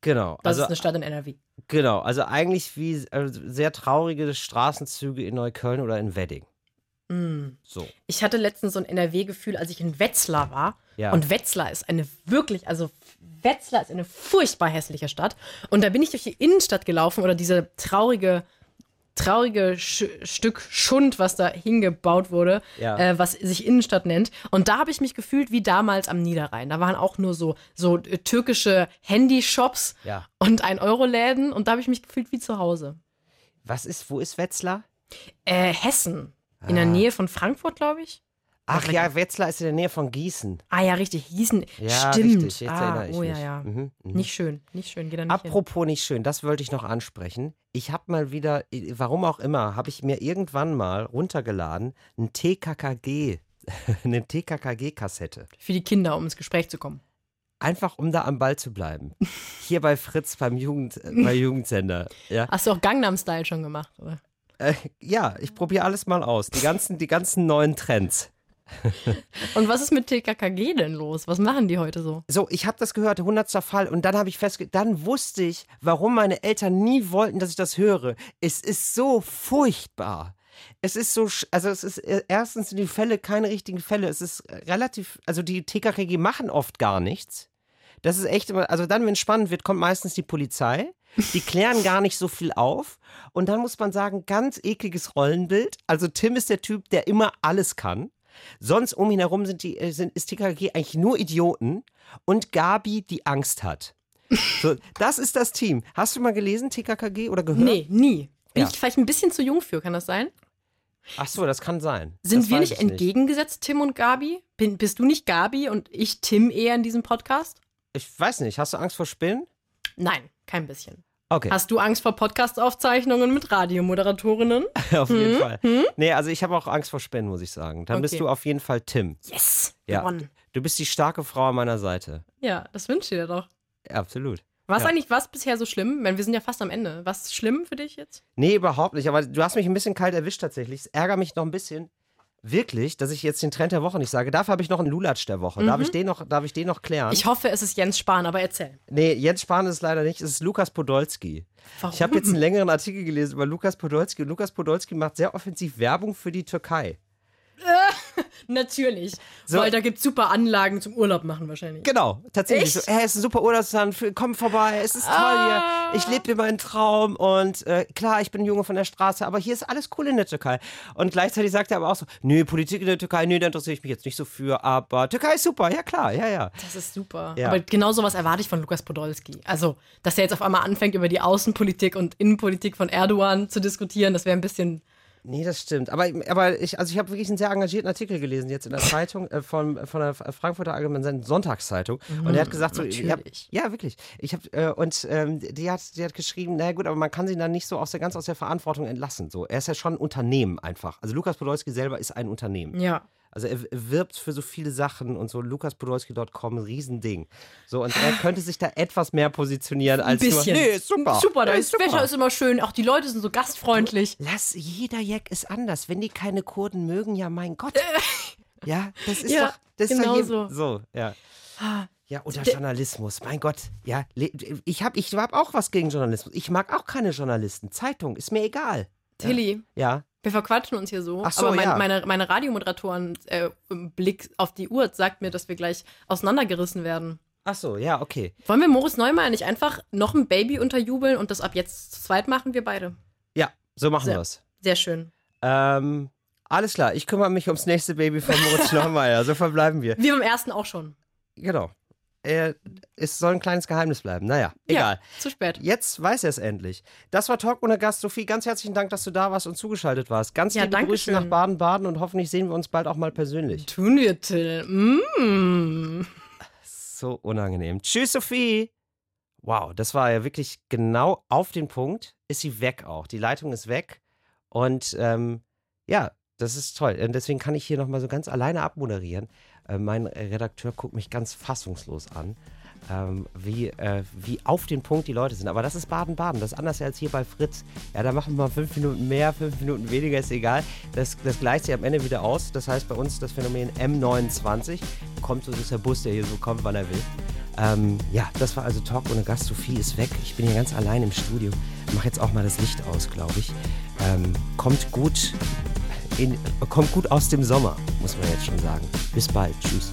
Genau. Das Also, ist eine Stadt in NRW. genau. Also eigentlich wie also sehr traurige Straßenzüge in Neukölln oder in Wedding. Mm. So. Ich hatte letztens so ein NRW-Gefühl, als ich in Wetzlar war. Ja. Und Wetzlar ist eine wirklich, also Wetzlar ist eine furchtbar hässliche Stadt. Und da bin ich durch die Innenstadt gelaufen oder diese traurige, traurige Sch Stück Schund, was da hingebaut wurde, Ja. äh, was sich Innenstadt nennt. Und da habe ich mich gefühlt wie damals am Niederrhein. Da waren auch nur so, so äh, türkische Handyshops Ja. und ein Euro-Läden. Und da habe ich mich gefühlt wie zu Hause. Was ist, wo ist Wetzlar? Äh, Hessen. In der Ah. Nähe von Frankfurt, glaube ich. Ach ja, Wetzlar ist in der Nähe von Gießen. Ah ja, richtig. Gießen. Ja, Stimmt. richtig. Jetzt ah, erinnere ich oh mich. ja, ja. Mhm, mhm. Nicht schön. Nicht schön. Geht nicht hin. Apropos nicht schön, das wollte ich noch ansprechen. Ich habe mal wieder, warum auch immer, habe ich mir irgendwann mal runtergeladen, ein TKKG, eine TKKG-Kassette. Für die Kinder, um ins Gespräch zu kommen. Einfach um da am Ball zu bleiben. Hier bei Fritz beim Jugend, äh, bei Jugendsender. Ja. Hast du auch Gangnam Style schon gemacht, oder? Äh, ja, ich probiere alles mal aus. Die ganzen, die ganzen neuen Trends. Und was ist mit TKKG denn los? Was machen die heute so? So, ich habe das gehört, hundertster Fall, und dann habe ich festge, dann wusste ich, warum meine Eltern nie wollten, dass ich das höre. Es ist so furchtbar. Es ist so, also es ist äh, erstens sind die Fälle keine richtigen Fälle. Es ist relativ, also die TKKG machen oft gar nichts. Das ist echt immer, also dann, wenn es spannend wird, kommt meistens die Polizei. Die klären gar nicht so viel auf. Und dann muss man sagen, ganz ekliges Rollenbild. Also Tim ist der Typ, der immer alles kann. Sonst um ihn herum sind die, äh, sind, ist TKG eigentlich nur Idioten und Gabi, die Angst hat. So, das ist das Team. Hast du mal gelesen, TKKG oder gehört? Nee, nie. Bin Ja. ich vielleicht ein bisschen zu jung für, kann das sein? Ach so, das kann sein. Sind das wir nicht ich entgegengesetzt, Tim und Gabi? Bin, bist du nicht Gabi und ich Tim eher in diesem Podcast? Ich weiß nicht. Hast du Angst vor Spinnen? Nein, kein bisschen. Okay, Hast du Angst vor Podcast-Aufzeichnungen mit Radiomoderatorinnen? auf jeden Fall. Nee, also ich habe auch Angst vor Spinnen, muss ich sagen. Dann bist Okay. du auf jeden Fall Tim. Yes! Ja. Gewonnen. Du bist die starke Frau an meiner Seite. Ja, das wünsche ich dir doch. Absolut. Was Ja. eigentlich was bisher so schlimm? Meine, wir sind ja fast am Ende. Was schlimm für dich jetzt? Nee, überhaupt nicht. Aber du hast mich ein bisschen kalt erwischt tatsächlich. Es ärgert mich noch ein bisschen. Wirklich, dass ich jetzt den Trend der Woche nicht sage. Dafür habe ich noch einen Lulatsch der Woche. Darf, ich den noch, darf ich den noch klären? Ich hoffe, es ist Jens Spahn, aber erzähl. nee, Jens Spahn ist es leider nicht. Es ist Lukas Podolski. Warum? Ich habe jetzt einen längeren Artikel gelesen über Lukas Podolski. Und Lukas Podolski macht sehr offensiv Werbung für die Türkei. Natürlich. So. Weil da gibt es super Anlagen zum Urlaub machen wahrscheinlich. Genau, tatsächlich. Echt? So, hey, es ist ein super Urlaubsland, komm vorbei, es ist toll Ah. hier. Ich lebe dir meinen Traum und äh, klar, ich bin ein Junge von der Straße, aber hier ist alles cool in der Türkei. Und gleichzeitig sagt er aber auch so, nö, Politik in der Türkei, nö, da interessiere ich mich jetzt nicht so für, aber Türkei ist super, ja klar, ja, ja. Das ist super. Ja. Aber genau sowas erwarte ich von Lukas Podolski. Also, dass er jetzt auf einmal anfängt, über die Außenpolitik und Innenpolitik von Erdogan zu diskutieren, das wäre ein bisschen. Nee, das stimmt. Aber, aber ich, also ich habe wirklich einen sehr engagierten Artikel gelesen jetzt in der Zeitung äh, von, von der Frankfurter Allgemeinen Sonntagszeitung. und er hat gesagt, so, ich hab, ja, wirklich. Ich habe äh, und ähm, die hat, die hat geschrieben, naja gut, aber man kann sie dann nicht so aus der ganz aus der Verantwortung entlassen. So, er ist ja schon ein Unternehmen einfach. Also Lukas Podolski selber ist ein Unternehmen. Ja. Also er wirbt für so viele Sachen und so lukaspodolski.com, ein Riesending. So, und er könnte sich da etwas mehr positionieren als Ein bisschen. nur, nee, ist super. Super, Ja, das Wetter ist immer schön. Auch die Leute sind so gastfreundlich. Lass, jeder Jack ist anders. Wenn die keine Kurden mögen, ja, mein Gott. Ja, das ist Ja, doch, das ist genau doch so. so, ja. Ja, oder Der- Journalismus, mein Gott. Ja, ich habe ich hab auch was gegen Journalismus. Ich mag auch keine Journalisten. Zeitung, ist mir egal. Tilly, Ja, wir verquatschen uns hier so. Ach so, aber mein, ja. meine, meine Radiomoderatoren äh, Blick auf die Uhr sagt mir, dass wir gleich auseinandergerissen werden. ach so, ja, okay. Wollen wir Moritz Neumeier nicht einfach noch ein Baby unterjubeln und das ab jetzt zu zweit machen wir beide? Ja, so machen Sehr. wir's. Sehr schön. Ähm, alles klar, ich kümmere mich ums nächste Baby von Moritz Neumeier. So verbleiben wir. Wir beim ersten auch schon. Genau. Äh, es soll ein kleines Geheimnis bleiben. Naja, egal. Ja, zu spät. Jetzt weiß er es endlich. Das war Talk ohne Gast. Sophie, ganz herzlichen Dank, dass du da warst und zugeschaltet warst. Ganz Ja, liebe danke Grüße schön. nach Baden-Baden und hoffentlich sehen wir uns bald auch mal persönlich. Tun wir, Till. Mm. So unangenehm. Tschüss, Sophie. Wow, das war ja wirklich genau auf den Punkt. Ist sie weg auch. Die Leitung ist weg. Und ähm, ja, das ist toll. Und deswegen kann ich hier nochmal so ganz alleine abmoderieren. Äh, mein Redakteur guckt mich ganz fassungslos an, ähm, wie, äh, wie auf den Punkt die Leute sind. Aber das ist Baden-Baden. Das ist anders als hier bei Fritz. Ja, da machen wir mal fünf Minuten mehr, fünf Minuten weniger, ist egal. Das, das gleicht sich am Ende wieder aus. Das heißt bei uns das Phänomen M29. Kommt so, das ist der Bus, der hier so kommt, wann er will. Ähm, ja, das war also Talk ohne Gast. Sophie ist weg. Ich bin hier ganz allein im Studio. Mach jetzt auch mal das Licht aus, glaube ich. Ähm, kommt gut in, kommt gut aus dem Sommer, muss man jetzt schon sagen. Bis bald. Tschüss.